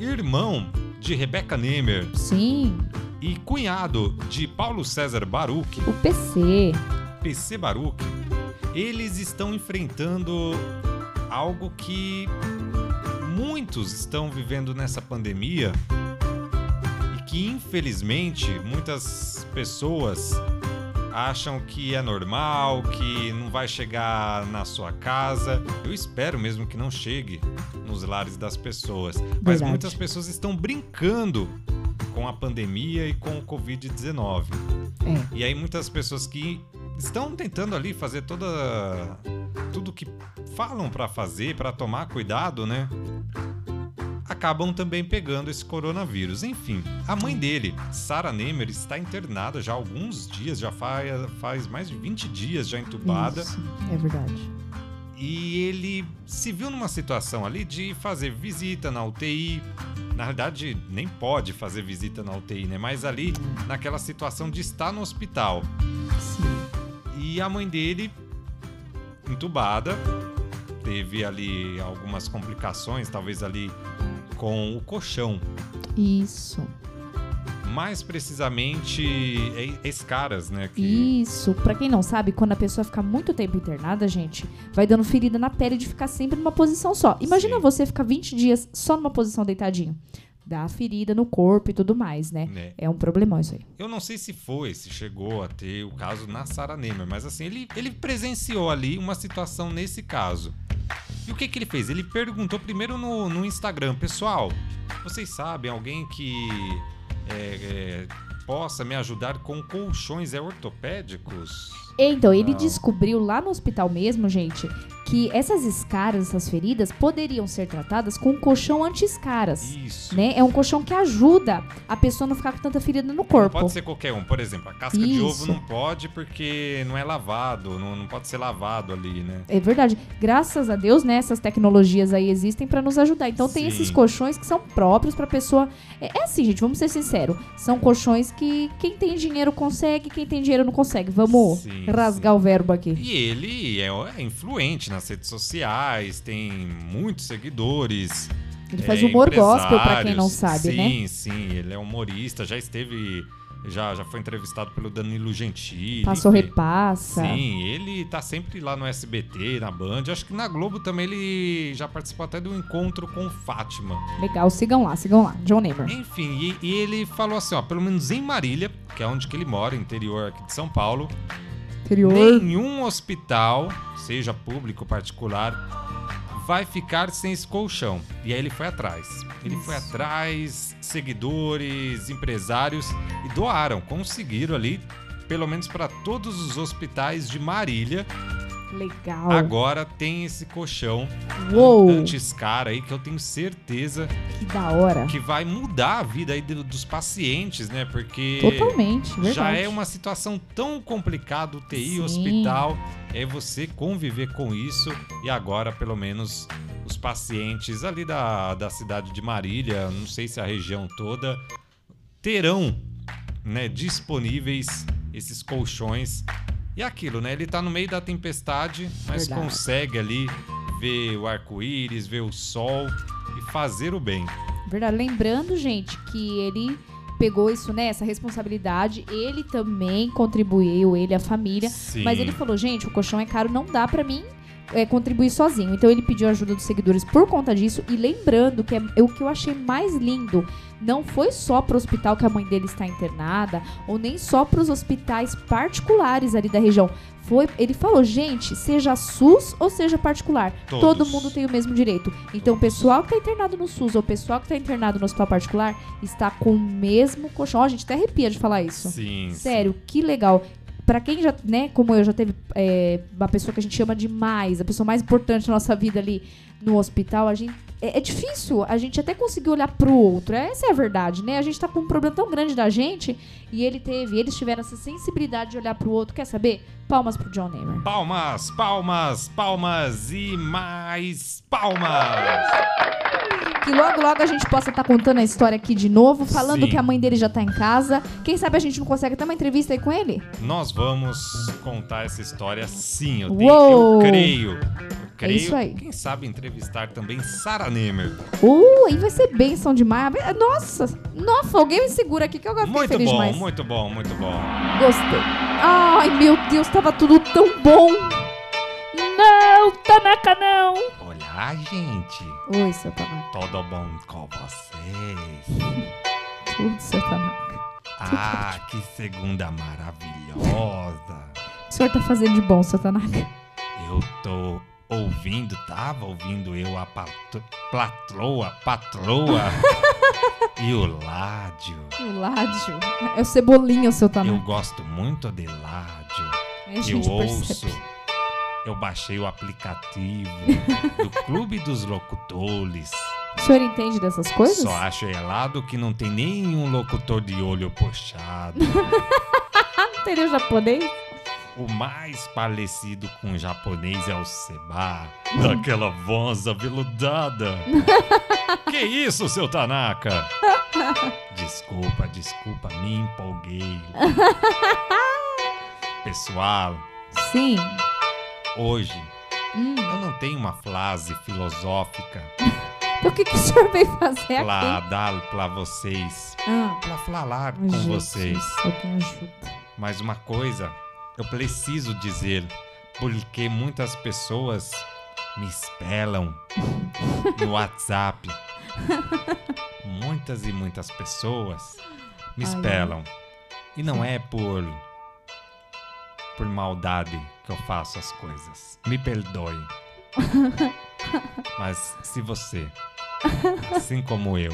irmão de Rebecca Nemer. Sim. E cunhado de Paulo César Baruch, O PC. PC Baruch, eles estão enfrentando algo que muitos estão vivendo nessa pandemia e que infelizmente muitas pessoas acham que é normal, que não vai chegar na sua casa. Eu espero mesmo que não chegue nos lares das pessoas. Mas Verdade. muitas pessoas estão brincando com a pandemia e com o Covid-19. É. E aí muitas pessoas que estão tentando ali fazer toda tudo que falam pra fazer, pra tomar cuidado, né? Acabam também pegando esse coronavírus. Enfim, a mãe dele, Sarah Nemer, está internada já há alguns dias, já faz, faz mais de 20 dias já entubada. Isso, é verdade. E ele se viu numa situação ali de fazer visita na UTI. Na realidade, nem pode fazer visita na UTI, né? Mas ali, naquela situação de estar no hospital. E a mãe dele, entubada, teve ali algumas complicações, talvez ali com o colchão. Isso. Mais precisamente, é- escaras, né? Que Isso. Pra quem não sabe, quando a pessoa fica muito tempo internada, gente, vai dando ferida na pele de ficar sempre numa posição só. Imagina você ficar 20 dias só numa posição deitadinho. Dá ferida no corpo e tudo mais, né? Né. É um problemão isso aí. Eu não sei se foi, se chegou a ter o caso na Sarah Nemer, mas assim, ele, ele presenciou ali uma situação nesse caso. E o que, que ele fez? Ele perguntou primeiro no, no Instagram, pessoal, vocês sabem alguém que é, é, possa me ajudar com colchões é, ortopédicos? Então, ele Não. descobriu lá no hospital mesmo, gente, que essas escaras, essas feridas, poderiam ser tratadas com um colchão anti-escaras. Isso. Né? É um colchão que ajuda a pessoa a não ficar com tanta ferida no Não corpo. pode ser qualquer um. Por exemplo, a casca de ovo Isso. não pode porque não é lavado, não, não pode ser lavado ali, né? É verdade. Graças a Deus, né, essas tecnologias aí existem pra nos ajudar. Então tem Sim. esses colchões que são próprios pra pessoa. É, é assim, gente, vamos ser sinceros. São colchões que quem tem dinheiro consegue, quem tem dinheiro não consegue. Vamos Sim, rasgar o verbo aqui. E ele é, é influente nas redes sociais, tem muitos seguidores. Ele faz humor gospel, pra quem não sabe, sim, né? Sim, ele é humorista, já esteve Já, já foi entrevistado pelo Danilo Gentili. Passou repassa. Sim, ele tá sempre lá no SBT, na Band. Acho que na Globo também ele já participou até do encontro com Fátima. Legal, sigam lá, sigam lá. John Neighbor. Enfim, e, e ele falou assim, ó, pelo menos em Marília, que é onde que ele mora, interior aqui de São Paulo, Nenhum hospital, seja público ou particular, vai ficar sem esse colchão. E aí ele foi atrás. Ele foi atrás, seguidores, empresários, e doaram, conseguiram ali, pelo menos para todos os hospitais de Marília, Legal. agora tem esse colchão Uou. anti-escara aí que eu tenho certeza Que da hora. que vai mudar a vida aí do- dos pacientes, né? Porque Totalmente, já verdade. é uma situação tão complicada, UTI, Sim. hospital, é você conviver com isso e agora pelo menos os pacientes ali da, da cidade de Marília, não sei se a região toda, terão, né, disponíveis esses colchões. E aquilo, né? Ele tá no meio da tempestade, mas Verdade. consegue ali ver o arco-íris, ver o sol e fazer o bem. Verdade. Lembrando, gente, que ele pegou isso, né? Essa responsabilidade. Ele também contribuiu, ele, a família. Sim. Mas ele falou, gente, o colchão é caro, não dá pra mim é, contribuir sozinho. Então ele pediu ajuda dos seguidores por conta disso. E lembrando que é, o que eu achei mais lindo não foi só pro hospital que a mãe dele está internada, ou nem só pros hospitais particulares ali da região. Foi, ele falou, gente, seja SUS ou seja particular, Todos. todo mundo tem o mesmo direito. Então, o pessoal que tá internado no SUS ou o pessoal que tá internado no hospital particular está com o mesmo colchão. Ó, a gente até arrepia de falar isso. Sim. Sério, que legal. Pra quem já, né, como eu, já teve é, uma pessoa que a gente chama de mais, a pessoa mais importante da nossa vida ali no hospital, a gente. É, é difícil a gente até conseguir olhar pro outro. Essa é a verdade, né? A gente tá com um problema tão grande da gente e ele teve, eles tiveram essa sensibilidade de olhar pro outro. Quer saber? Palmas pro John Neymer. Palmas, palmas, palmas e mais palmas. Que logo, logo a gente possa estar contando a história aqui de novo, falando Sim. que a mãe dele já tá em casa. Quem sabe a gente não consegue ter uma entrevista aí com ele? Nós vamos contar essa história sim, eu, tenho, eu creio. Eu creio. isso aí. Quem sabe entrevistar também Sara Nemer. Uh, aí vai ser bênção demais. Nossa, nossa, alguém me segura aqui que eu fiquei Muito feliz bom, demais. muito bom, muito bom. Gostei. Ai, meu Deus, tava tudo tão bom. Não, Tanaka, não. Olá, gente. Oi, seu Tanaka. Tudo bom com vocês? Tudo, seu Tanaka. Ah, que segunda maravilhosa. O senhor tá fazendo de bom, seu Tanaka? Eu tô ouvindo, tava ouvindo eu a patro, patroa, patroa e o Ládio. O Ládio. É o Cebolinha, o seu Eu Tanaka. gosto muito de Ládio. Eu ouço. Eu baixei o aplicativo do Clube dos Locutores. O senhor entende dessas coisas? Só acho errado que não tem nenhum locutor de olho puxado. Não teria japonês? O mais parecido com japonês é o Seba, daquela voz aveludada. que isso, seu Tanaka? Desculpa, desculpa, me empolguei. Pessoal, Sim. hoje Hum. eu não tenho uma frase filosófica Então o que, que o senhor veio fazer pra aqui? dar pra vocês, Ah, pra falar com Jesus, vocês. Mas uma coisa eu preciso dizer, porque muitas pessoas me espelam no WhatsApp. Muitas e muitas pessoas me Ai, espelam. E não é por por maldade que eu faço as coisas. Me perdoe. Mas se você, assim como eu,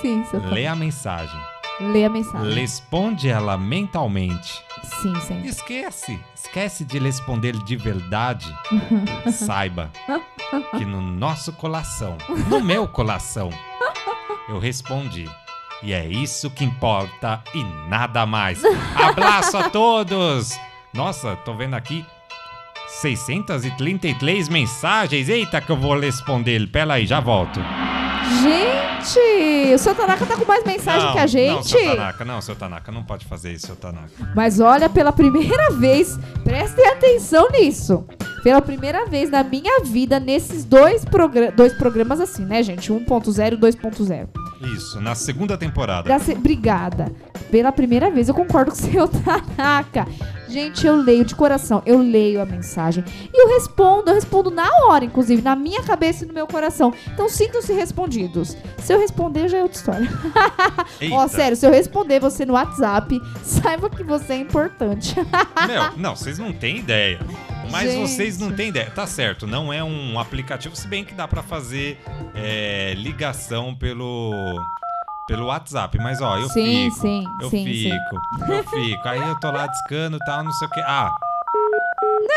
Sim, lê a mensagem, Lê a mensagem. responde ela mentalmente Sim, sim. Esquece, esquece de responder de verdade. Saiba que no nosso coração, no meu coração, eu respondi. E é isso que importa e nada mais. Abraço a todos! Nossa, tô vendo aqui 633 mensagens. Eita, que eu vou responder. Pera aí, já volto. Gente, o seu Tanaka tá com mais mensagem não, que a gente. Não, seu Tanaka, não, seu Tanaka, não pode fazer isso, seu Tanaka. Mas olha, pela primeira vez, prestem atenção nisso. Pela primeira vez na minha vida, nesses dois, progra dois programas assim, né, gente? 1.0 e 2.0. Isso, na segunda temporada. Da se- Obrigada. Pela primeira vez eu concordo com o seu Tanaka. Gente, eu leio de coração, eu leio a mensagem. E eu respondo, eu respondo na hora, inclusive, na minha cabeça e no meu coração. Então sintam-se respondidos. Se eu responder, já é outra história. Ó, Eita. sério, se eu responder você no WhatsApp, saiba que você é importante. Meu, não, vocês não têm ideia. Mas Gente. vocês não têm ideia. Tá certo, não é um aplicativo, se bem que dá pra fazer é, ligação pelo pelo WhatsApp, mas ó, eu Sim, fico. sim, eu sim, fico. Eu fico. Aí eu tô lá discando e tal, não sei o que. Ah.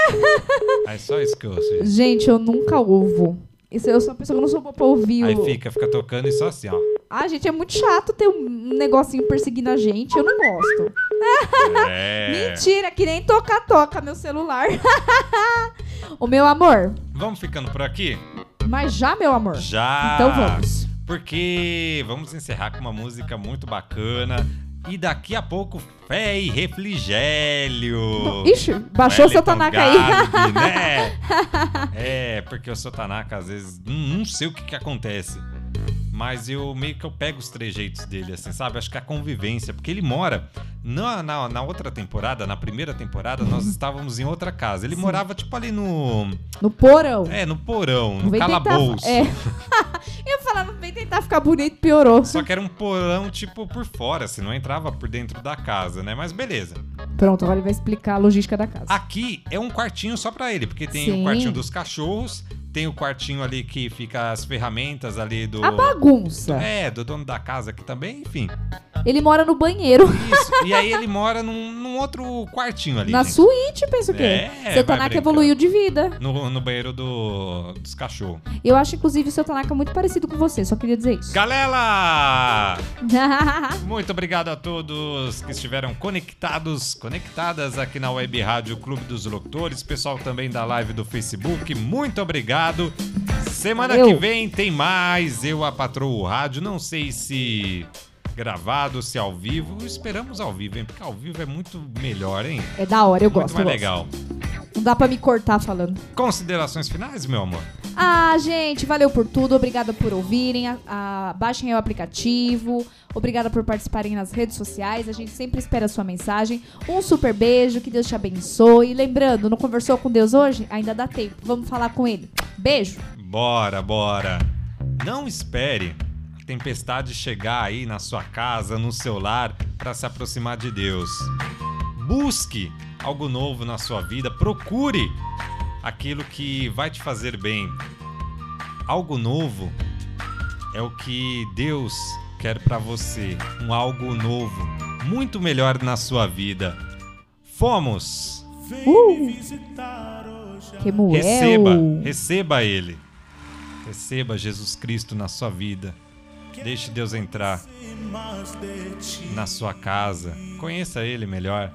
Aí só isso que eu ouço. gente. Eu nunca ouvo. Isso, eu sou uma pessoa que não sou boa pra ouvir. Aí fica, fica tocando e só assim, ó. Ah, gente, é muito chato ter um negocinho perseguindo a gente. Eu não gosto. É. Mentira, que nem toca-toca meu celular. o meu amor. Vamos ficando por aqui? Mas já, meu amor? Já! Então vamos. Porque vamos encerrar com uma música muito bacana. E daqui a pouco, fé e refrigério. Ixi, baixou o seu Tanaka aí. Né? É, porque o seu Tanaka, às vezes, não, não sei o que que acontece. Mas eu meio que eu pego os trejeitos dele, assim, sabe? Acho que a convivência. Porque ele mora. Na, na, na outra temporada, na primeira temporada, nós estávamos em outra casa. Ele morava, tipo, ali no. No porão. É, no porão, no vem tentar- calabouço. É. Eu não vem tentar ficar bonito, piorou. Só que era um porão, tipo, por fora, assim, não entrava por dentro da casa, né? Mas beleza. Pronto, agora ele vai explicar a logística da casa. Aqui é um quartinho só pra ele, porque tem Sim. o quartinho dos cachorros, tem o quartinho ali que fica as ferramentas ali do. A bagunça. É, do dono da casa aqui também, enfim. Ele mora no banheiro. Isso. E aí ele mora num, num outro quartinho ali. Na suíte, pensa o quê? É, seu Tanaka evoluiu de vida. No, no banheiro do, dos cachorros. Eu acho, inclusive, o seu Tanaka muito parecido com você. Só queria dizer isso. Galera! Muito obrigado a todos que estiveram conectados, conectadas aqui na Web Rádio Clube dos Locutores, pessoal também da live do Facebook, muito obrigado. Semana que vem tem mais Eu a Patroa o Rádio, não sei se gravado, se ao vivo, esperamos ao vivo, hein? Porque ao vivo é muito melhor, hein? É da hora, eu muito gosto. mais eu legal. Não dá pra me cortar falando. Considerações finais, meu amor? Ah, gente, valeu por tudo. Obrigada por ouvirem. A, a- baixem o aplicativo. Obrigada por participarem nas redes sociais. A gente sempre espera a sua mensagem. Um super beijo. Que Deus te abençoe. Lembrando, não conversou com Deus hoje? Ainda dá tempo. Vamos falar com ele. Beijo. Bora, bora. Não espere tempestade chegar aí na sua casa, no seu lar, para se aproximar de Deus. Busque algo novo na sua vida, procure aquilo que vai te fazer bem. Algo novo é o que Deus quer para você, um algo novo, muito melhor na sua vida. Fomos! Uh! Receba, receba ele. Receba Jesus Cristo na sua vida. Deixe Deus entrar na sua casa. Conheça ele melhor.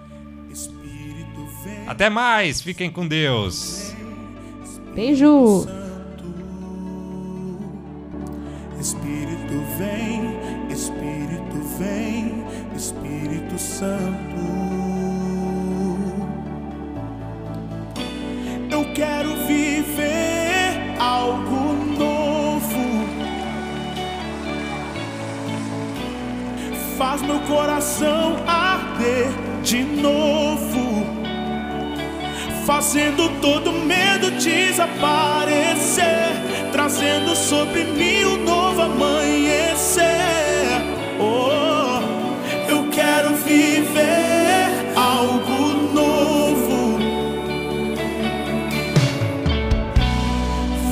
Até mais, fiquem com Deus. Beijo. Espírito vem, Espírito vem, Espírito Santo. Eu quero Faz meu coração arder de novo. Fazendo todo medo desaparecer, trazendo sobre mim um novo amanhecer. Oh, eu quero viver algo novo.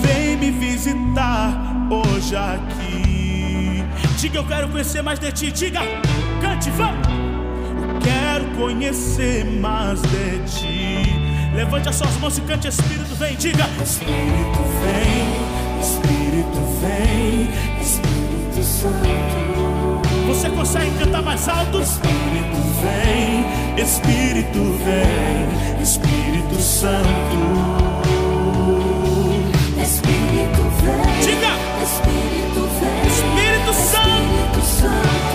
Vem me visitar hoje aqui. Diga, eu quero conhecer mais de ti. Diga, cante, vamos. Quero conhecer mais de ti. Levante as suas mãos e cante, Espírito vem, diga. Espírito vem, Espírito vem, Espírito Santo. Você consegue cantar mais alto? Espírito vem, Espírito vem, Espírito Santo. Espírito vem. Diga. Espírito vem. Espírito Santo. Espírito Santo.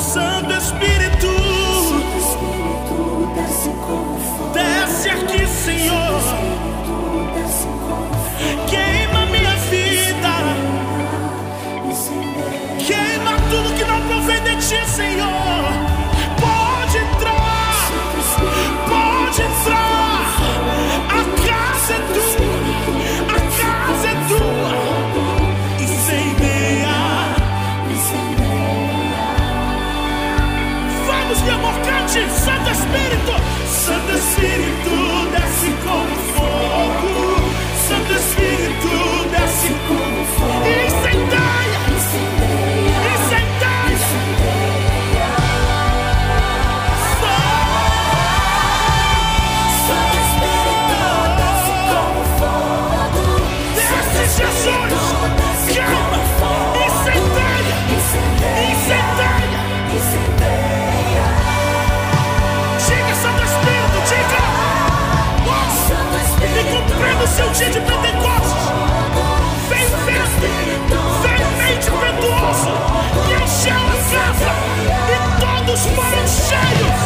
Santo Espírito, Santo Espírito desce como fogo, desce aqui, Senhor, queima minha vida, queima tudo que não provém de ti, Senhor. Santo o dia de Pentecostes, vem vento, vem mente impetuoso, e encheu a casa, e todos foram cheios,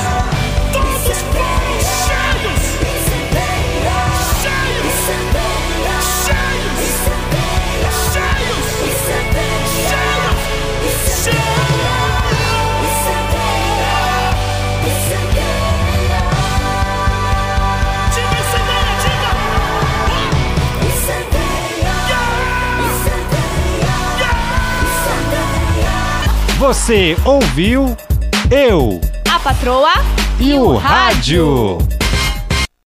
Você ouviu? Eu. A patroa e o rádio.